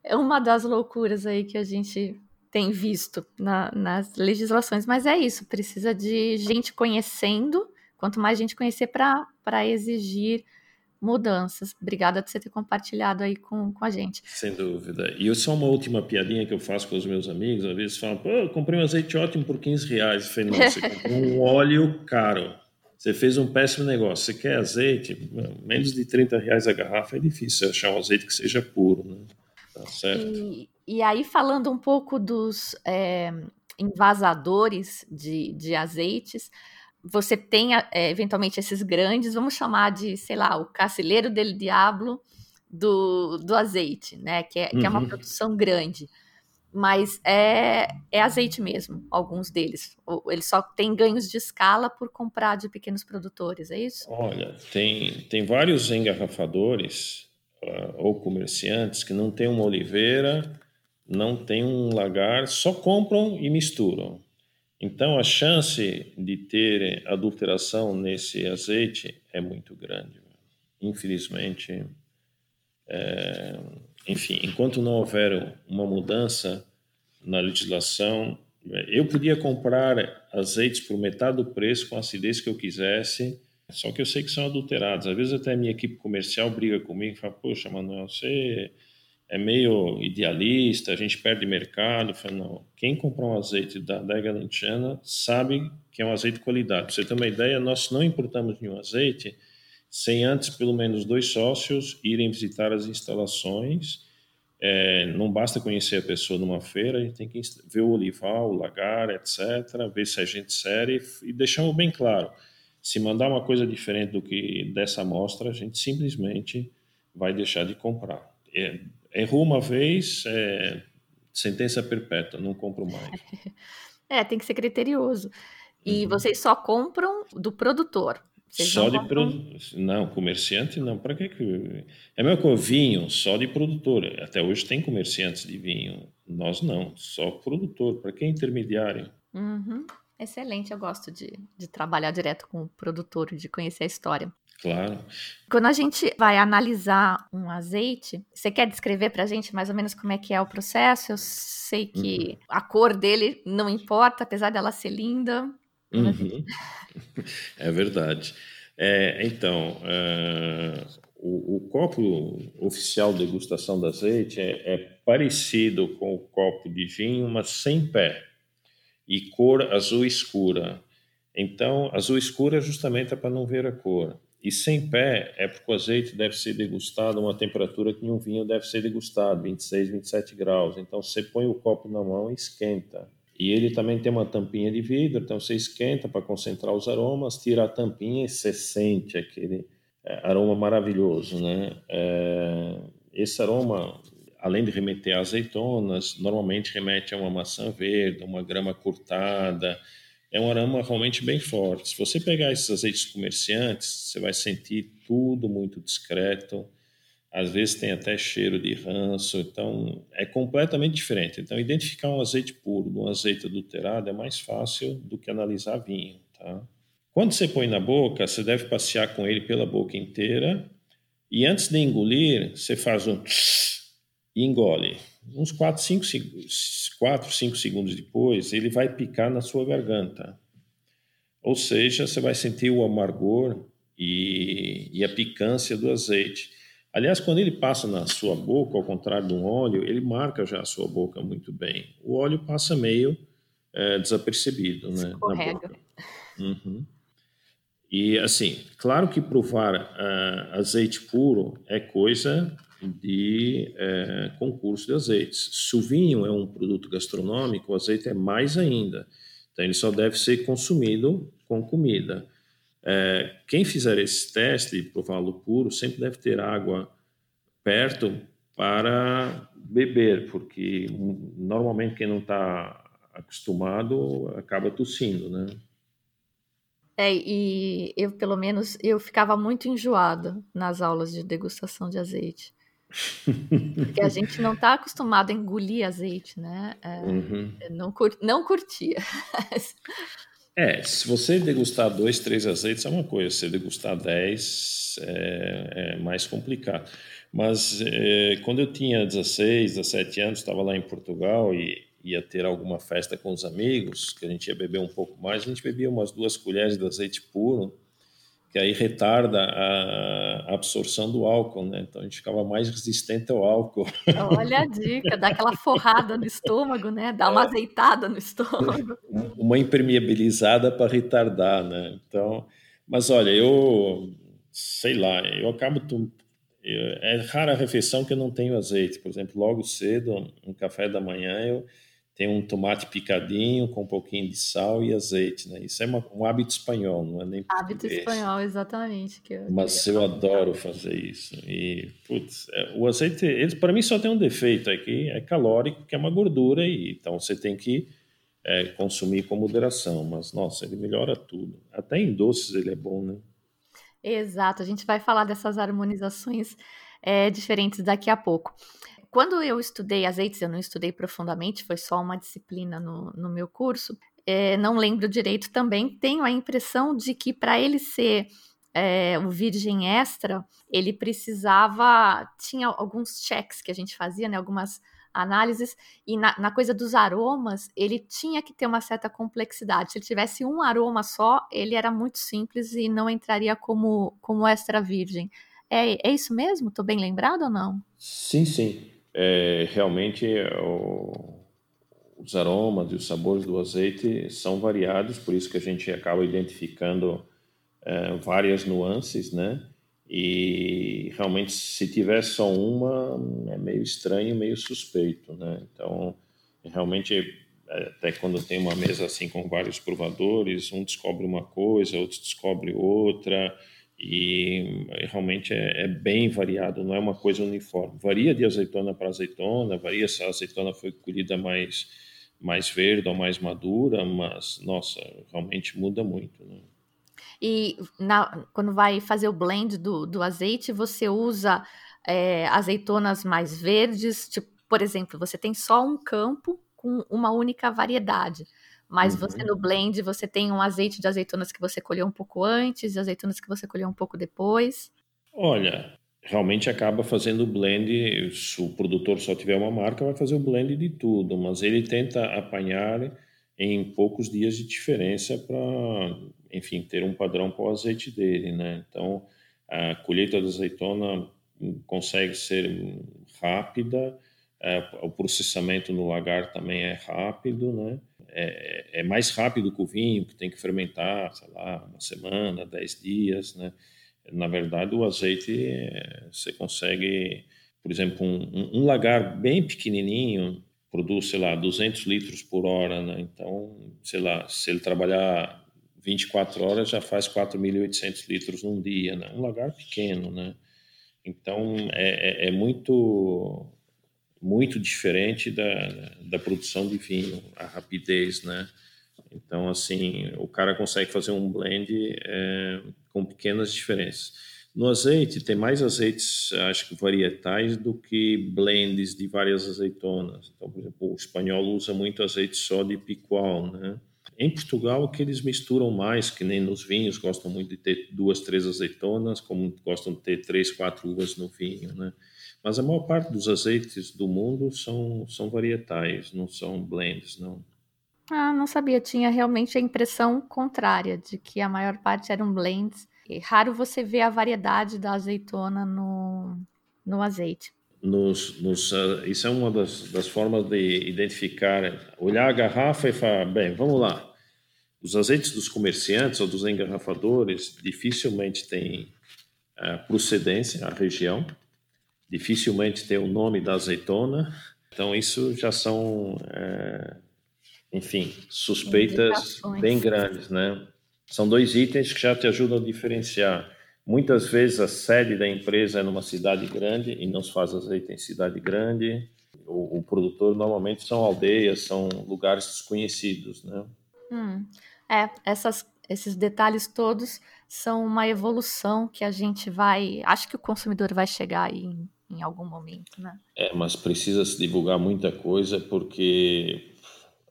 S1: É uma das loucuras aí que a gente tem visto na, nas legislações, mas é isso, precisa de gente conhecendo, quanto mais gente conhecer para exigir mudanças. Obrigada por você ter compartilhado aí com, com a gente.
S2: Sem dúvida. E só uma última piadinha que eu faço com os meus amigos, às vezes falam, pô, eu comprei um azeite ótimo por 15 reais. Eu falei, não, você comprou um óleo caro. Você fez um péssimo negócio. Você quer azeite? Menos de 30 reais a garrafa é difícil achar um azeite que seja puro, né? Tá certo.
S1: E, e aí, falando um pouco dos é, envasadores de, de azeites, você tem é, eventualmente esses grandes, vamos chamar de, sei lá, o Cacilheiro del Diablo do, do azeite, né? Que é, uhum. que é uma uhum. produção grande mas é, é azeite mesmo, alguns deles. Eles só têm ganhos de escala por comprar de pequenos produtores, é isso?
S2: Olha, tem, tem vários engarrafadores uh, ou comerciantes que não têm uma oliveira, não tem um lagar, só compram e misturam. Então a chance de ter adulteração nesse azeite é muito grande. Infelizmente, é, enfim, enquanto não houver uma mudança na legislação, eu podia comprar azeites por metade do preço com a acidez que eu quisesse, só que eu sei que são adulterados. Às vezes até a minha equipe comercial briga comigo e fala, poxa, Manuel, você é meio idealista, a gente perde mercado. Eu falo, não, quem comprar um azeite da Adega Lantiana sabe que é um azeite de qualidade. Para você ter uma ideia, nós não importamos nenhum azeite sem antes pelo menos dois sócios irem visitar as instalações. É, não basta conhecer a pessoa numa feira, a gente tem que ver o olival, o lagar, etc., ver se a gente série e deixamos bem claro. Se mandar uma coisa diferente do que dessa amostra, a gente simplesmente vai deixar de comprar. É, errou uma vez, é, sentença perpétua, não compro mais.
S1: É, tem que ser criterioso. E uhum. vocês só compram do produtor.
S2: Vocês só de produtor. Não, comerciante não. Para que que. É mesmo que o vinho, só de produtor. Até hoje tem comerciantes de vinho. Nós não, só produtor. Para que intermediário?
S1: Uhum. Excelente, eu gosto de, de trabalhar direto com o produtor, de conhecer a história.
S2: Claro.
S1: Quando a gente vai analisar um azeite, você quer descrever para a gente mais ou menos como é que é o processo? Eu sei que uhum. a cor dele não importa, apesar dela ser linda.
S2: Uhum. É verdade. É, então, uh, o, o, copo oficial de degustação de azeite é, é, parecido com o copo de vinho, mas sem pé e cor azul escura. Então, azul escura justamente é para não ver a cor. E sem pé é porque o azeite deve ser degustado a uma temperatura que um vinho deve ser degustado, 26, 27 graus. Então você põe o copo na mão e esquenta. E ele também tem uma tampinha de vidro, então você esquenta para concentrar os aromas, tira a tampinha e você sente aquele é, aroma maravilhoso, né? É, esse aroma, além de remeter a azeitonas, normalmente remete a uma maçã verde, uma grama cortada. É um aroma realmente bem forte. Se você pegar esses azeites comerciantes, você vai sentir tudo muito discreto às vezes tem até cheiro de ranço, então é completamente diferente. Então, identificar um azeite puro de um azeite adulterado é mais fácil do que analisar vinho, tá? Quando você põe na boca, você deve passear com ele pela boca inteira e antes de engolir, você faz um e engole. Uns 4, 5, 4, 5 segundos depois, ele vai picar na sua garganta. Ou seja, você vai sentir o amargor e, e a picância do azeite. Aliás, quando ele passa na sua boca, ao contrário de um óleo, ele marca já a sua boca muito bem. O óleo passa meio é, desapercebido né, na boca. Uhum. E assim, claro que provar uh, azeite puro é coisa de uh, concurso de azeites. Se o vinho é um produto gastronômico, o azeite é mais ainda. Então ele só deve ser consumido com comida. É, quem fizer esse teste prová-lo puro sempre deve ter água perto para beber, porque normalmente quem não está acostumado acaba tossindo, né?
S1: É, e eu, pelo menos, eu ficava muito enjoada nas aulas de degustação de azeite. Porque a gente não está acostumado a engolir azeite, né? É, uhum. não, cur, não curtia.
S2: É, se você degustar dois, três azeites é uma coisa, se degustar dez é, é mais complicado. Mas é, quando eu tinha 16, 17 anos, estava lá em Portugal e ia ter alguma festa com os amigos, que a gente ia beber um pouco mais, a gente bebia umas duas colheres de azeite puro, que aí retarda a absorção do álcool, né? Então a gente ficava mais resistente ao álcool.
S1: Olha a dica, dá aquela forrada no estômago, né? Dá uma é. azeitada no estômago.
S2: Uma impermeabilizada para retardar, né? Então, mas olha, eu sei lá, eu acabo é rara a refeição que eu não tenho azeite. Por exemplo, logo cedo, no café da manhã, eu tem um tomate picadinho com um pouquinho de sal e azeite, né? Isso é uma, um hábito espanhol, não é nem
S1: Hábito espanhol, exatamente. Que eu
S2: Mas eu adoro fazer isso. E, putz, é, o azeite, ele, para mim só tem um defeito aqui, é calórico, que é uma gordura, e então você tem que é, consumir com moderação. Mas, nossa, ele melhora tudo. Até em doces ele é bom, né?
S1: Exato, a gente vai falar dessas harmonizações é, diferentes daqui a pouco quando eu estudei azeites, eu não estudei profundamente, foi só uma disciplina no, no meu curso, é, não lembro direito também, tenho a impressão de que para ele ser é, o virgem extra, ele precisava, tinha alguns checks que a gente fazia, né, algumas análises, e na, na, coisa dos aromas, ele tinha que ter uma certa complexidade. Se ele tivesse um aroma só, ele era muito simples e não entraria como, como extra virgem. É, é isso mesmo? Estou bem lembrado ou não?
S2: Sim, sim é, realmente o, os aromas e os sabores do azeite são variados, por isso que a gente acaba identificando é, várias nuances, né? E realmente, se tiver só uma, é meio estranho, meio suspeito, né? Então, realmente, até quando tem uma mesa assim com vários provadores, um descobre uma coisa, outro descobre outra e realmente é, é, bem variado, não é uma coisa uniforme. Varia de azeitona para azeitona, varia se a azeitona foi colhida mais, mais verde ou mais madura, mas, nossa, realmente muda muito. Né?
S1: E na, quando vai fazer o blend do, do azeite, você usa é, azeitonas mais verdes, tipo, por exemplo, você tem só um campo com uma única variedade. Mas uhum. você no blend, você tem um azeite de azeitonas que você colheu um pouco antes e azeitonas que você colheu um pouco depois.
S2: Olha, realmente acaba fazendo o blend, se o produtor só tiver uma marca, vai fazer o blend de tudo, mas ele tenta apanhar em poucos dias de diferença para, enfim, ter um padrão para o azeite dele, né? Então, a colheita da azeitona consegue ser rápida, é, o processamento no lagar também é rápido, né? É, é, mais rápido que o vinho, que tem que fermentar, sei lá, uma semana, dez dias, né? Na verdade, o azeite você consegue, por exemplo, um, um lagar bem pequenininho produz, sei lá, 200 litros por hora, né? Então, sei lá, se ele trabalhar 24 horas já faz 4.800 litros num dia, né? Um lagar pequeno, né? Então é, é, é muito muito diferente da, da produção de vinho, a rapidez, né? Então assim o cara consegue fazer um blend é, com pequenas diferenças. No azeite tem mais azeites, acho que varietais do que blends de várias azeitonas. Então, por exemplo, o espanhol usa muito azeite só de picual, né? Em Portugal, que eles misturam mais, que nem nos vinhos, gostam muito de ter duas, três azeitonas, como gostam de ter três, quatro uvas no vinho, né? Mas a maior parte dos azeites do mundo são, são varietais, não são blends, não.
S1: Ah, não sabia. Tinha realmente a impressão contrária, de que a maior parte eram blends. E raro você ver a variedade da azeitona no, no azeite
S2: nos, nos, uh, isso é uma das, das, formas de identificar, olhar a garrafa e falar, bem, vamos lá. Os azeites dos comerciantes ou dos engarrafadores dificilmente têm uh, procedência, a região, dificilmente tem o nome da azeitona. Então, isso já são, uh, enfim, suspeitas bem grandes, né? São dois itens que já te ajudam a diferenciar Muitas vezes a sede da empresa é numa cidade grande e não se faz azeite em cidade grande. O, o produtor normalmente são aldeias, são lugares desconhecidos, né?
S1: Hum, é, essas, esses detalhes todos são uma evolução que a gente vai. Acho que o consumidor vai chegar aí em, em algum momento, né?
S2: É, mas precisa se divulgar muita coisa porque,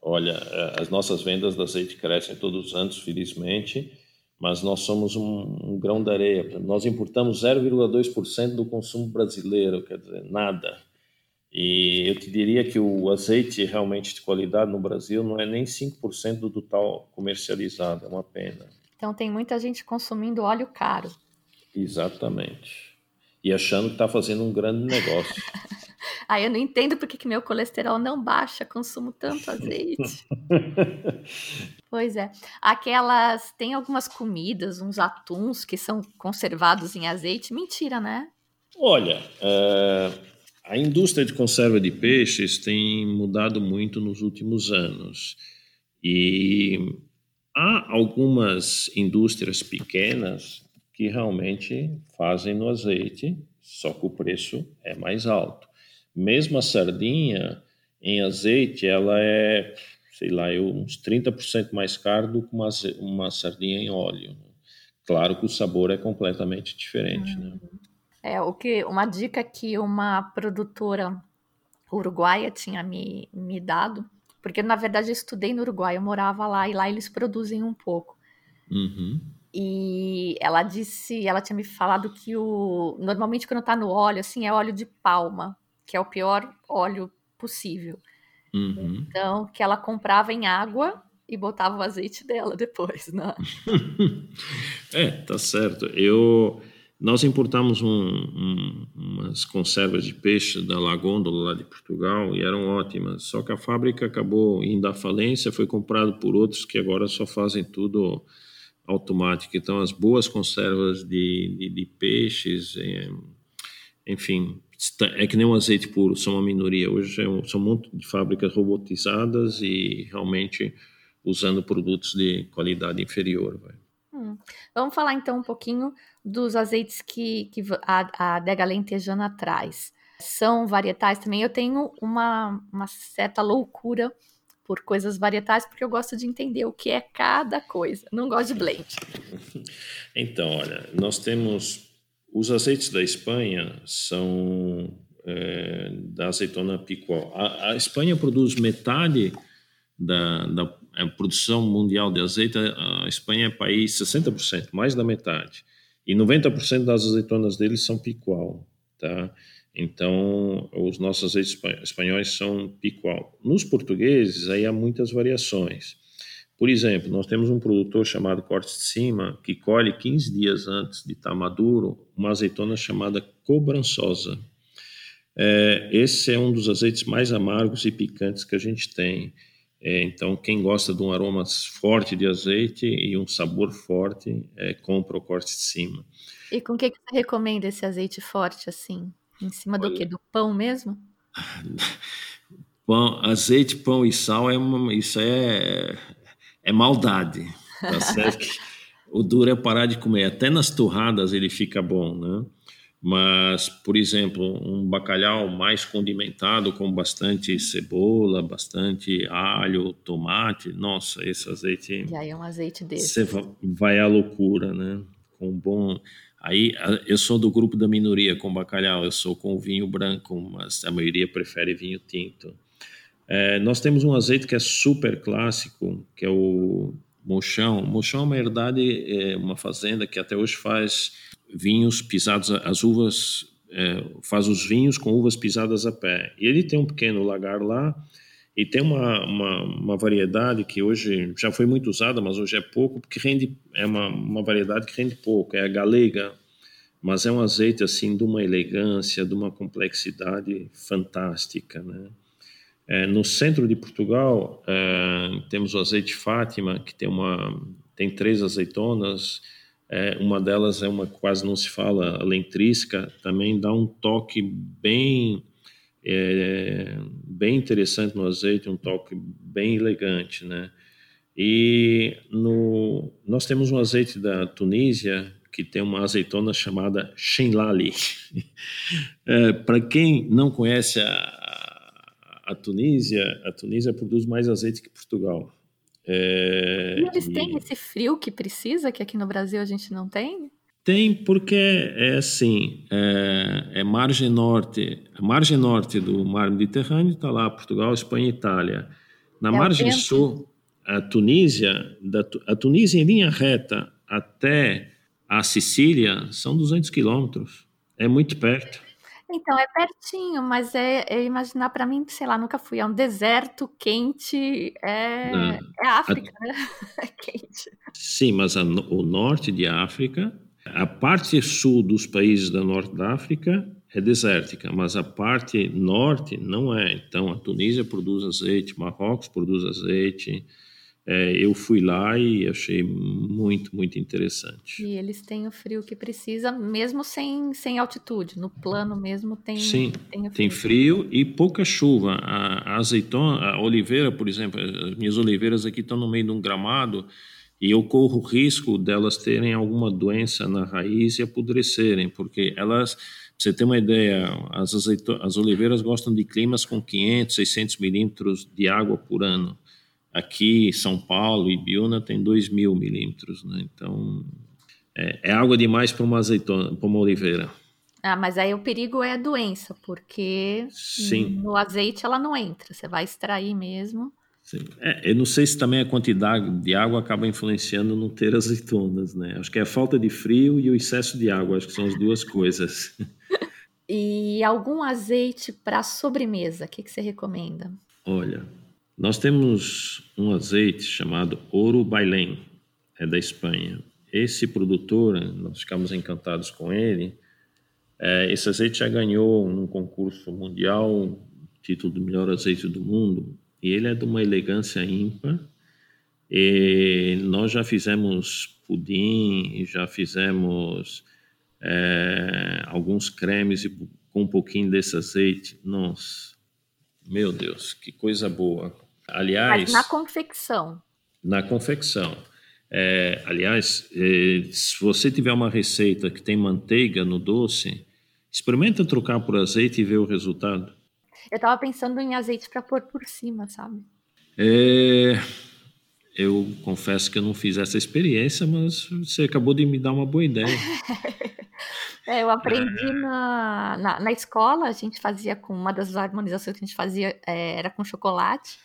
S2: olha, as nossas vendas de azeite crescem todos os anos, felizmente mas nós somos um, um grão de areia. Nós importamos 0,2% do consumo brasileiro, quer dizer, nada. E eu te diria que o azeite realmente de qualidade no Brasil não é nem 5% do total comercializado, é uma pena.
S1: Então tem muita gente consumindo óleo caro.
S2: Exatamente. E achando que está fazendo um grande negócio.
S1: Aí eu não entendo porque que meu colesterol não baixa, consumo tanto azeite. pois é. Aquelas. Tem algumas comidas, uns atuns que são conservados em azeite. Mentira, né?
S2: Olha, uh, a indústria de conserva de peixes tem mudado muito nos últimos anos. E há algumas indústrias pequenas que realmente fazem no azeite, só que o preço é mais alto. Mesmo a sardinha em azeite, ela é, sei lá, eu, uns 30% mais caro do que uma, uma sardinha em óleo. Né? Claro que o sabor é completamente diferente, né?
S1: uhum. né? É, o que, uma dica que uma produtora uruguaia tinha me, me dado, porque na verdade eu estudei no Uruguai, eu morava lá e lá eles produzem um pouco.
S2: Uhum.
S1: E ela disse, ela tinha me falado que o normalmente quando tá no óleo assim é óleo de palma, que é o pior óleo possível.
S2: Uhum.
S1: Então, que ela comprava em água e botava o azeite dela depois, né?
S2: é, tá certo. Eu nós importamos um, um, umas conservas de peixe da Lagôndola lá de Portugal e eram ótimas. Só que a fábrica acabou indo à falência, foi comprado por outros que agora só fazem tudo automático. Então, as boas conservas de, de, de peixes, eh, enfim, é que nem um azeite puro, são uma minoria. Hoje é são um de fábricas robotizadas e realmente usando produtos de qualidade inferior.
S1: Hum. Vamos falar então um pouquinho dos azeites que, que a, a Lentejana traz. São varietais também. Eu tenho uma, uma certa loucura por coisas varietais, porque eu gosto de entender o que é cada coisa. Não gosto de blend.
S2: Então, olha, nós temos os azeites da Espanha são é, da azeitona picual. A, a, Espanha produz metade da, da é, produção mundial de azeite. A Espanha é país 60%, mais da metade. E 90% das azeitonas deles são picual, tá? Então, os nossos azeites espanhóis são picual. Nos portugueses, aí há muitas variações. Por exemplo, nós temos um produtor chamado Corte de Cima que colhe 15 dias antes de estar maduro uma azeitona chamada cobrançosa. É, esse é um dos azeites mais amargos e picantes que a gente tem. É, então, quem gosta de um aroma forte de azeite e um sabor forte, é, compra o corte de cima.
S1: E com que, que você recomenda esse azeite forte assim? Em cima Olha, do que? Do pão mesmo?
S2: Pão, azeite, pão e sal é uma, isso é, é maldade. Tá certo? o duro é parar de comer. Até nas torradas ele fica bom, né? Mas, por exemplo, um bacalhau mais condimentado com bastante cebola, bastante alho, tomate, nossa, esse azeite.
S1: E aí é um azeite desse.
S2: Você vai à loucura, né? Com bom. Aí eu sou do grupo da minoria com bacalhau, eu sou com vinho branco, mas a maioria prefere vinho tinto. É, nós temos um azeite que é super clássico, que é o Mochão. Mochão é uma herdade, é uma fazenda que até hoje faz vinhos pisados, as uvas, é, faz os vinhos com uvas pisadas a pé. E ele tem um pequeno lagar lá e tem uma, uma, uma, variedade que hoje já foi muito usada, mas hoje é pouco, porque rende, é uma, uma variedade que rende pouco, é a galega, mas é um azeite assim de uma elegância, de uma complexidade fantástica, né? É, no centro de Portugal é, temos o azeite Fátima, que tem uma tem três azeitonas. É, uma delas é uma quase não se fala, a lentrisca, também dá um toque bem é, bem interessante no azeite, um toque bem elegante, né? E no, nós temos um azeite da Tunísia que tem uma azeitona chamada Shenlali. É, Para quem não conhece a, a Tunísia, a Tunísia produz mais azeite que Portugal.
S1: É, e eles têm esse frio que precisa, que aqui no Brasil a gente não tem?
S2: Tem, porque é assim, é, é margem norte, a margem norte do mar Mediterrâneo está lá, Portugal, Espanha e Itália. Na é margem sul, a Tunísia, da, a Tunísia em linha reta até a Sicília são 200 quilômetros, é muito perto.
S1: Então, é pertinho, mas é, é imaginar para mim, sei lá, nunca fui. É um deserto quente, é, é África, a, né? É quente.
S2: Sim, mas a, o norte de África, a parte sul dos países da norte da África é desértica, mas a parte norte não é. Então, a Tunísia produz azeite, Marrocos produz azeite, é, eu fui lá e achei muito, muito interessante.
S1: E eles têm o frio que precisa, mesmo sem, sem altitude. No plano mesmo tem
S2: Sim, tem frio. tem frio e pouca chuva. A, a azeitona, a oliveira, por exemplo, as minhas oliveiras aqui estão no meio de um gramado e eu corro o risco delas terem alguma doença na raiz e apodrecerem, porque elas, pra você ter uma ideia, as, azeito, as oliveiras gostam de climas com 500, 600 milímetros de água por ano. Aqui, São Paulo e Biúna tem 2 mil milímetros, né? Então, é, é água demais para uma azeitona, para uma oliveira.
S1: Ah, mas aí o perigo é a doença, porque Sim. no azeite ela não entra, você vai extrair mesmo.
S2: É, eu não sei se também a quantidade de água acaba influenciando não ter azeitonas, né? Acho que é a falta de frio e o excesso de água, acho que são as duas coisas.
S1: e algum azeite para sobremesa, o que, que você recomenda?
S2: Olha, nós temos um azeite chamado Ouro Bailén, é da Espanha. Esse produtor, nós ficamos encantados com ele. É, esse azeite já ganhou num concurso mundial o título do melhor azeite do mundo e ele é de uma elegância ímpar. E nós já fizemos pudim, já fizemos é, alguns cremes com um pouquinho desse azeite. Nossa, meu Deus, que coisa boa! Aliás.
S1: Mas na confecção.
S2: Na confecção. É, aliás, é, se você tiver uma receita que tem manteiga no doce, experimenta trocar por azeite e ver o resultado.
S1: Eu estava pensando em azeite para pôr por cima, sabe?
S2: É, eu confesso que eu não fiz essa experiência, mas você acabou de me dar uma boa ideia.
S1: é, eu aprendi na, na, na, escola, a gente fazia com uma das harmonizações que a gente fazia é, era com chocolate.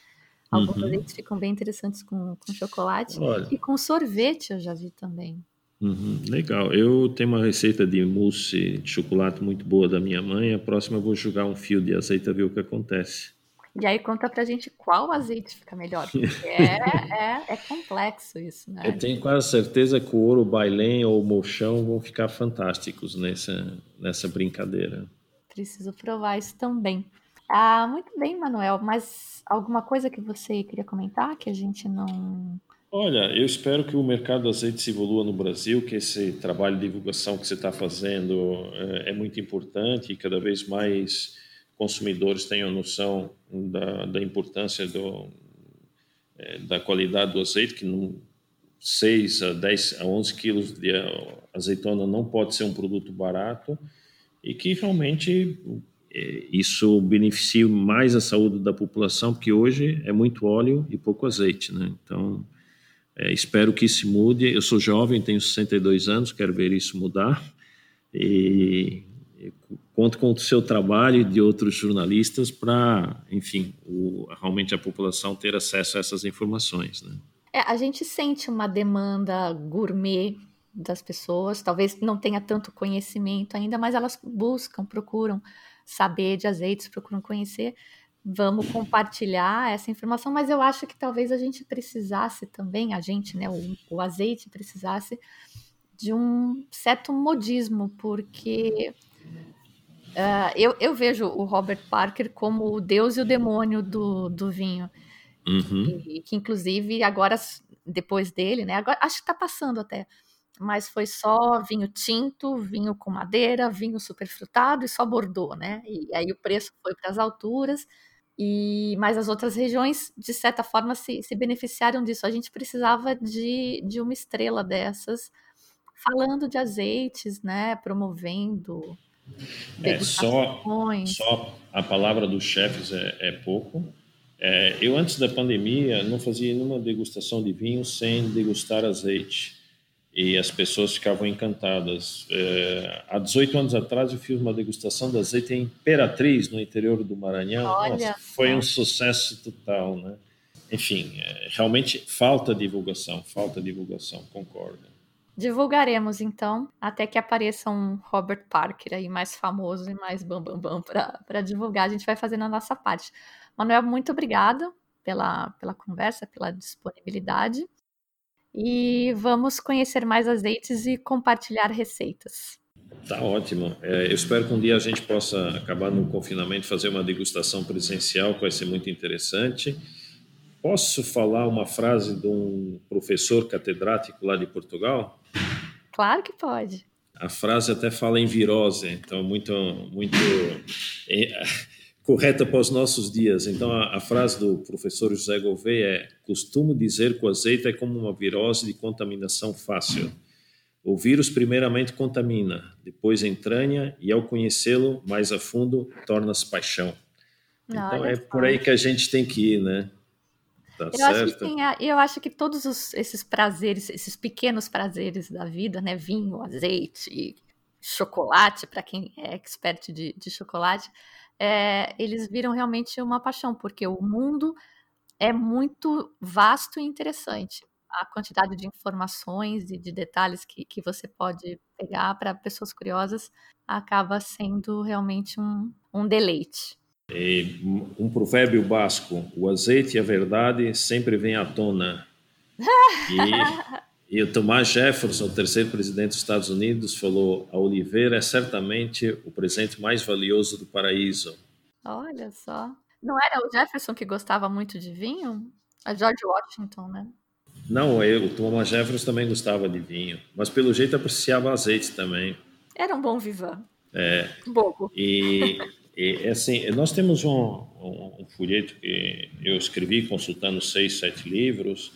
S1: Alguns uhum. azeites ficam bem interessantes com, com chocolate. Olha. E com sorvete eu já vi também.
S2: Uhum, legal. Eu tenho uma receita de mousse de chocolate muito boa da minha mãe. A próxima eu vou jogar um fio de azeite a ver o que acontece.
S1: E aí conta pra gente qual azeite fica melhor, porque é, é, é, complexo isso, né?
S2: Eu tenho quase certeza que o ouro bailém ou o mochão vão ficar fantásticos nessa, nessa brincadeira.
S1: Preciso provar isso também. Ah, muito bem, Manuel. Mas alguma coisa que você queria comentar que a gente não.
S2: Olha, eu espero que o mercado do azeite se evolua no Brasil, que esse trabalho de divulgação que você está fazendo é, é muito importante e cada vez mais consumidores tenham noção da, da importância do, é, da qualidade do azeite, que não, 6 a 10 a 11 quilos de azeitona não pode ser um produto barato e que realmente é, isso beneficie mais a saúde da população, porque hoje é muito óleo e pouco azeite, né? Então, é, espero que isso mude. Eu sou jovem, tenho 62 anos, quero ver isso mudar e conto com o seu trabalho e de outros jornalistas para, enfim, o, realmente a população ter acesso a essas informações, né?
S1: É, a gente sente uma demanda gourmet das pessoas, talvez não tenha tanto conhecimento ainda, mas elas buscam, procuram saber de azeites, procuram conhecer. Vamos compartilhar essa informação, mas eu acho que talvez a gente precisasse também, a gente, né, o, o azeite precisasse de um certo modismo, porque Uh, eu, eu, vejo o Robert Parker como o deus e o demônio do, do vinho. Uhum. E, que, inclusive, agora, depois dele, né? Agora, acho que está passando até. Mas foi só vinho tinto, vinho com madeira, vinho super frutado e só Bordeaux, né? E aí o preço foi para as alturas. E mas as outras regiões, de certa forma, se, se beneficiaram disso. A gente precisava de, de uma estrela dessas, falando de azeites, né? Promovendo
S2: é, só, só a palavra dos chefes é, é pouco. É, eu, antes da pandemia, não fazia nenhuma degustação de vinho sem degustar azeite. E as pessoas ficavam encantadas. É, há 18 anos atrás, eu fiz uma degustação de azeite em Imperatriz, no interior do Maranhão. Nossa, foi um sucesso total, né? Enfim, é, realmente falta divulgação, falta divulgação, concordo.
S1: Divulgaremos então, até que apareça um Robert Parker aí mais famoso e mais bambambam bam, bam, para divulgar. A gente vai fazendo a nossa parte. Manuel, muito obrigada pela, pela conversa, pela disponibilidade. E vamos conhecer mais azeites e compartilhar receitas.
S2: Tá ótimo. É, eu espero que um dia a gente possa acabar no confinamento fazer uma degustação presencial, que vai ser muito interessante. Posso falar uma frase de um professor catedrático lá de Portugal?
S1: Claro que pode.
S2: A frase até fala em virose, então muito muito correta para os nossos dias. Então a, a, frase do professor José Gouveia é: costumo dizer que o azeite é como uma virose de contaminação fácil. O vírus primeiramente contamina, depois entranha e ao conhecê-lo mais a fundo torna-se paixão. Então é por aí que a gente tem que ir, né?
S1: Tá eu acho a, eu acho que todos os, esses prazeres, esses pequenos prazeres da vida, né? Vinho, azeite, chocolate, para quem é expert de, de chocolate, é, eles viram realmente uma paixão, porque o mundo é muito vasto e interessante. A quantidade de informações e de detalhes que, que você pode pegar para pessoas curiosas acaba sendo realmente um, um deleite.
S2: E um provérbio basco: o azeite e a verdade sempre vêm à tona. E, e o Thomas Jefferson, o terceiro presidente dos Estados Unidos, falou: a oliveira é certamente o presente mais valioso do paraíso.
S1: Olha só. Não era o Jefferson que gostava muito de vinho? A George Washington, né?
S2: Não, eu, o Thomas Jefferson também gostava de vinho, mas pelo jeito apreciava azeite também.
S1: Era um bom vivan.
S2: É.
S1: Bobo.
S2: E E, assim, nós temos um, um, um, folheto que eu escrevi consultando seis, sete livros,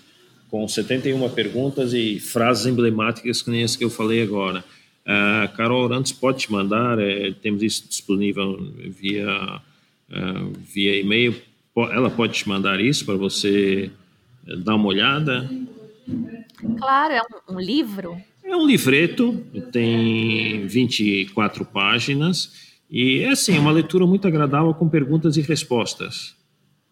S2: com 71 perguntas e frases emblemáticas que nem as que eu falei agora. Uh, Carol Orantes pode te mandar, é, temos isso disponível via, uh, via e-mail, ela pode te mandar isso para você dar uma olhada.
S1: Claro, é um, um livro?
S2: É um livreto, tem 24 páginas e é assim, uma leitura muito agradável com perguntas e respostas.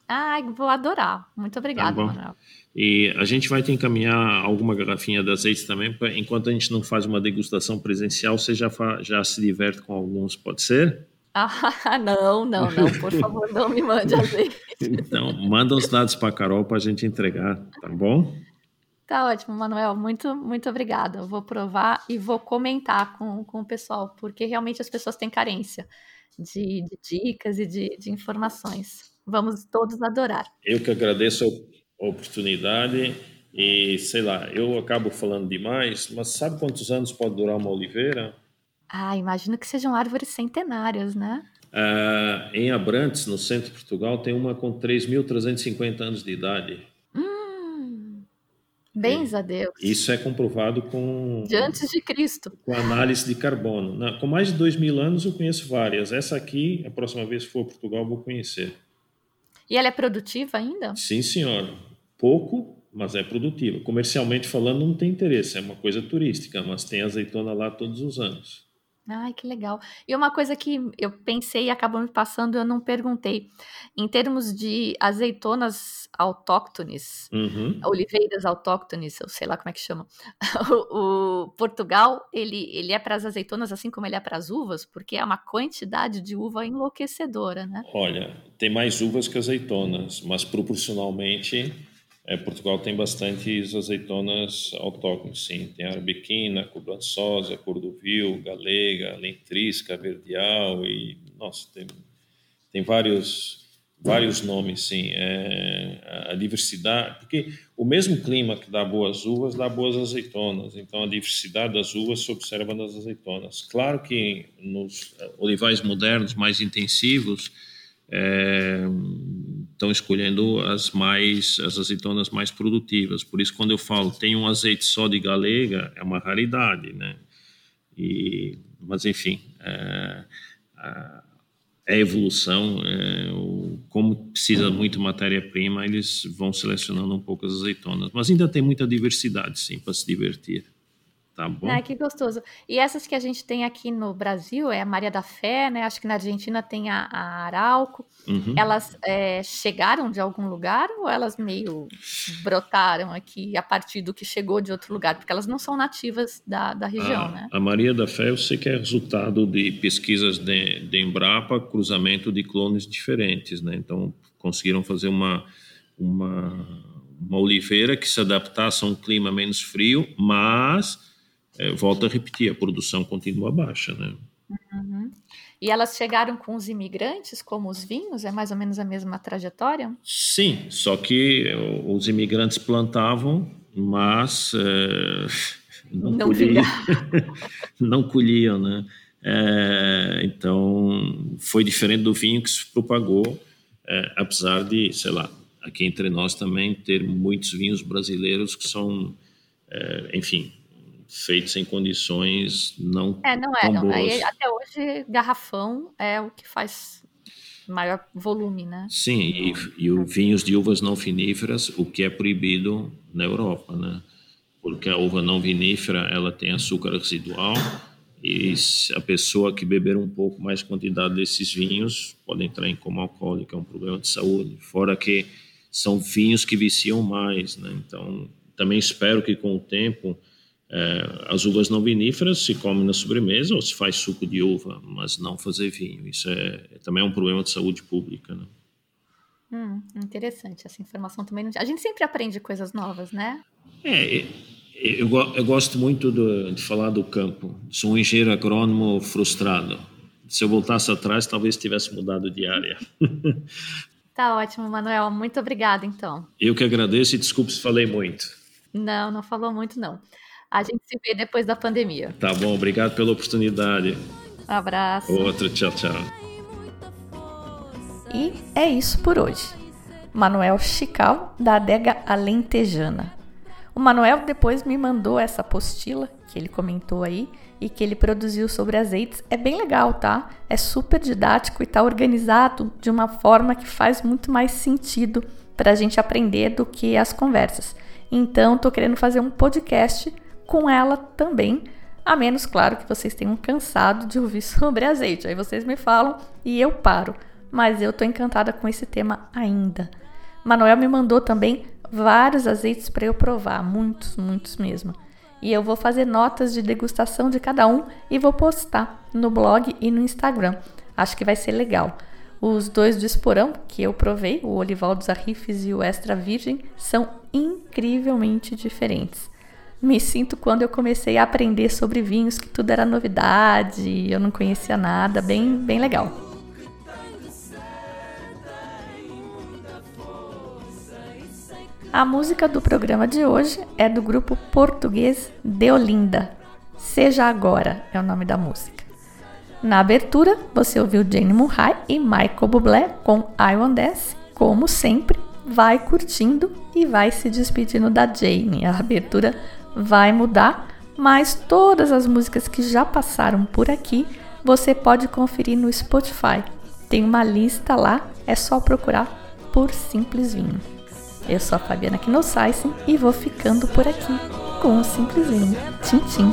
S1: Ah, vou adorar. Muito obrigada, tá Manuel.
S2: E a gente vai te encaminhar alguma garrafinha de azeite também, pra, enquanto a gente não faz uma degustação presencial, você já, fa, já se diverte com alguns, pode ser?
S1: Ah, não, não, não, por favor, não me mande azeite.
S2: Então, manda os dados para a Carol para a gente entregar, tá bom?
S1: Tá ótimo, Manuel. Muito, muito obrigada. Eu vou provar e vou comentar com, com o pessoal, porque realmente as pessoas têm carência de, de dicas e de, de informações. Vamos todos adorar.
S2: Eu que agradeço a oportunidade e, sei lá, eu acabo falando demais, mas sabe quantos anos pode durar uma oliveira?
S1: Ah, imagino que sejam árvores centenárias, né?
S2: Ah, em Abrantes, no centro de Portugal, tem uma com 3.350 anos de idade.
S1: Hum, bens a Deus.
S2: Isso é comprovado com...
S1: De antes de Cristo.
S2: Com análise de carbono. Na, com mais de 2 mil anos eu conheço várias. Essa aqui, a próxima vez que for a Portugal, vou conhecer.
S1: E ela é produtiva ainda?
S2: Sim, senhor. Pouco, mas é produtiva. Comercialmente falando, não tem interesse. É uma coisa turística, mas tem azeitona lá todos os anos.
S1: Ai, que legal. E uma coisa que eu pensei e acabou me passando, eu não perguntei. Em termos de azeitonas autóctones,
S2: Uhum.
S1: oliveiras autóctones, eu sei lá como é que chama. O, o Portugal, ele, ele é para as azeitonas assim como ele é para as uvas, porque é uma quantidade de uva enlouquecedora, né?
S2: Olha, tem mais uvas que azeitonas, mas proporcionalmente é, Portugal tem bastantes azeitonas autóctones, sim. Tem arbequina, cobrançosa, cordovil, galega, lentrisca, verdial e nossa, tem, tem vários vários nomes, sim. É, a diversidade, porque o mesmo clima que dá boas uvas dá boas azeitonas. Então a diversidade das uvas se observa nas azeitonas. Claro que nos olivais modernos mais intensivos é, estão escolhendo as mais as azeitonas mais produtivas. Por isso, quando eu falo tem um azeite só de galega, é uma raridade, né? E, mas enfim, é, a, a evolução, é, o, como precisa muito matéria-prima, eles vão selecionando um pouco as azeitonas. Mas ainda tem muita diversidade, sim, para se divertir. Tá bom?
S1: Ah, que gostoso. E essas que a gente tem aqui no Brasil é a Maria da Fé, né? Acho que na Argentina tem a, a Arauco.
S2: Uhum.
S1: Elas é, chegaram de algum lugar ou elas meio brotaram aqui a partir do que chegou de outro lugar? Porque elas não são nativas da, da região,
S2: a,
S1: né?
S2: A Maria da Fé eu sei que é resultado de pesquisas de, de Embrapa, cruzamento de clones diferentes, né? Então conseguiram fazer uma, uma, uma oliveira que se adaptasse a um clima menos frio, mas é, volto a repetir, a produção continua baixa, né?
S1: Uhum. E elas chegaram com os imigrantes, como os vinhos? É mais ou menos a mesma trajetória?
S2: Sim, só que os imigrantes plantavam, mas é, não,
S1: Não
S2: colhiam, não colhiam, né? É, então foi diferente do vinho que se propagou, é, apesar de, sei lá, aqui entre nós também ter muitos vinhos brasileiros que são, é, enfim, feitos em condições não
S1: É, não é.
S2: tão boas.
S1: Aí, até hoje, garrafão é o que faz maior volume, né?
S2: Sim, e, e o vinhos de uvas não viníferas, o que é proibido na Europa, né? Porque a uva não vinífera, ela tem açúcar residual e a pessoa que beber um pouco mais quantidade desses vinhos pode entrar em coma alcoólico, é um problema de saúde. Fora que são vinhos que viciam mais, né? Então, também espero que com o tempo é, as uvas não viníferas se come na sobremesa ou se faz suco de uva, mas não fazer vinho. Isso é, é também um problema de saúde pública, né?
S1: Hum, interessante. Essa informação também não. A gente sempre aprende coisas novas, né?
S2: É, eu, eu gosto muito de, de, falar do campo. Sou um engenheiro agrônomo frustrado. Se eu voltasse atrás, talvez tivesse mudado de área.
S1: tá ótimo, Manuel. Muito obrigada, então.
S2: Eu que agradeço e desculpe se falei muito.
S1: Não, não falou muito, não. A gente se vê depois da pandemia.
S2: Tá bom, obrigado pela oportunidade.
S1: Um abraço.
S2: Outro, tchau, tchau.
S1: E é isso por hoje. Manuel Chical, da adega Alentejana. O Manuel depois me mandou essa apostila que ele comentou aí e que ele produziu sobre azeites. É bem legal, tá? É super didático e tá organizado de uma forma que faz muito mais sentido para a gente aprender do que as conversas. Então, tô querendo fazer um podcast com ela também, a menos, claro, que vocês tenham cansado de ouvir sobre azeite. Aí vocês me falam e eu paro. Mas eu tô encantada com esse tema ainda. Manuel me mandou também vários azeites para eu provar, muitos, muitos mesmo. E eu vou fazer notas de degustação de cada um e vou postar no blog e no Instagram. Acho que vai ser legal. Os dois do Esporão, que eu provei, o Olival dos Arrifes e o Extra Virgem, são incrivelmente diferentes. Me sinto quando eu comecei a aprender sobre vinhos, que tudo era novidade, eu não conhecia nada, bem, bem legal. A música do programa de hoje é do grupo português Deolinda. Seja Agora é o nome da música. Na abertura, você ouviu Jane Murray e Michael Bublé com I Want Dance. Como sempre, vai curtindo e vai se despedindo da Jane. A abertura vai mudar, mas todas as músicas que já passaram por aqui você pode conferir no Spotify. Tem uma lista lá, é só procurar por Simples Vinho. Eu sou a Fabiana Knossaisen e vou ficando por aqui com o Simples Vinho. Tchim, tchim.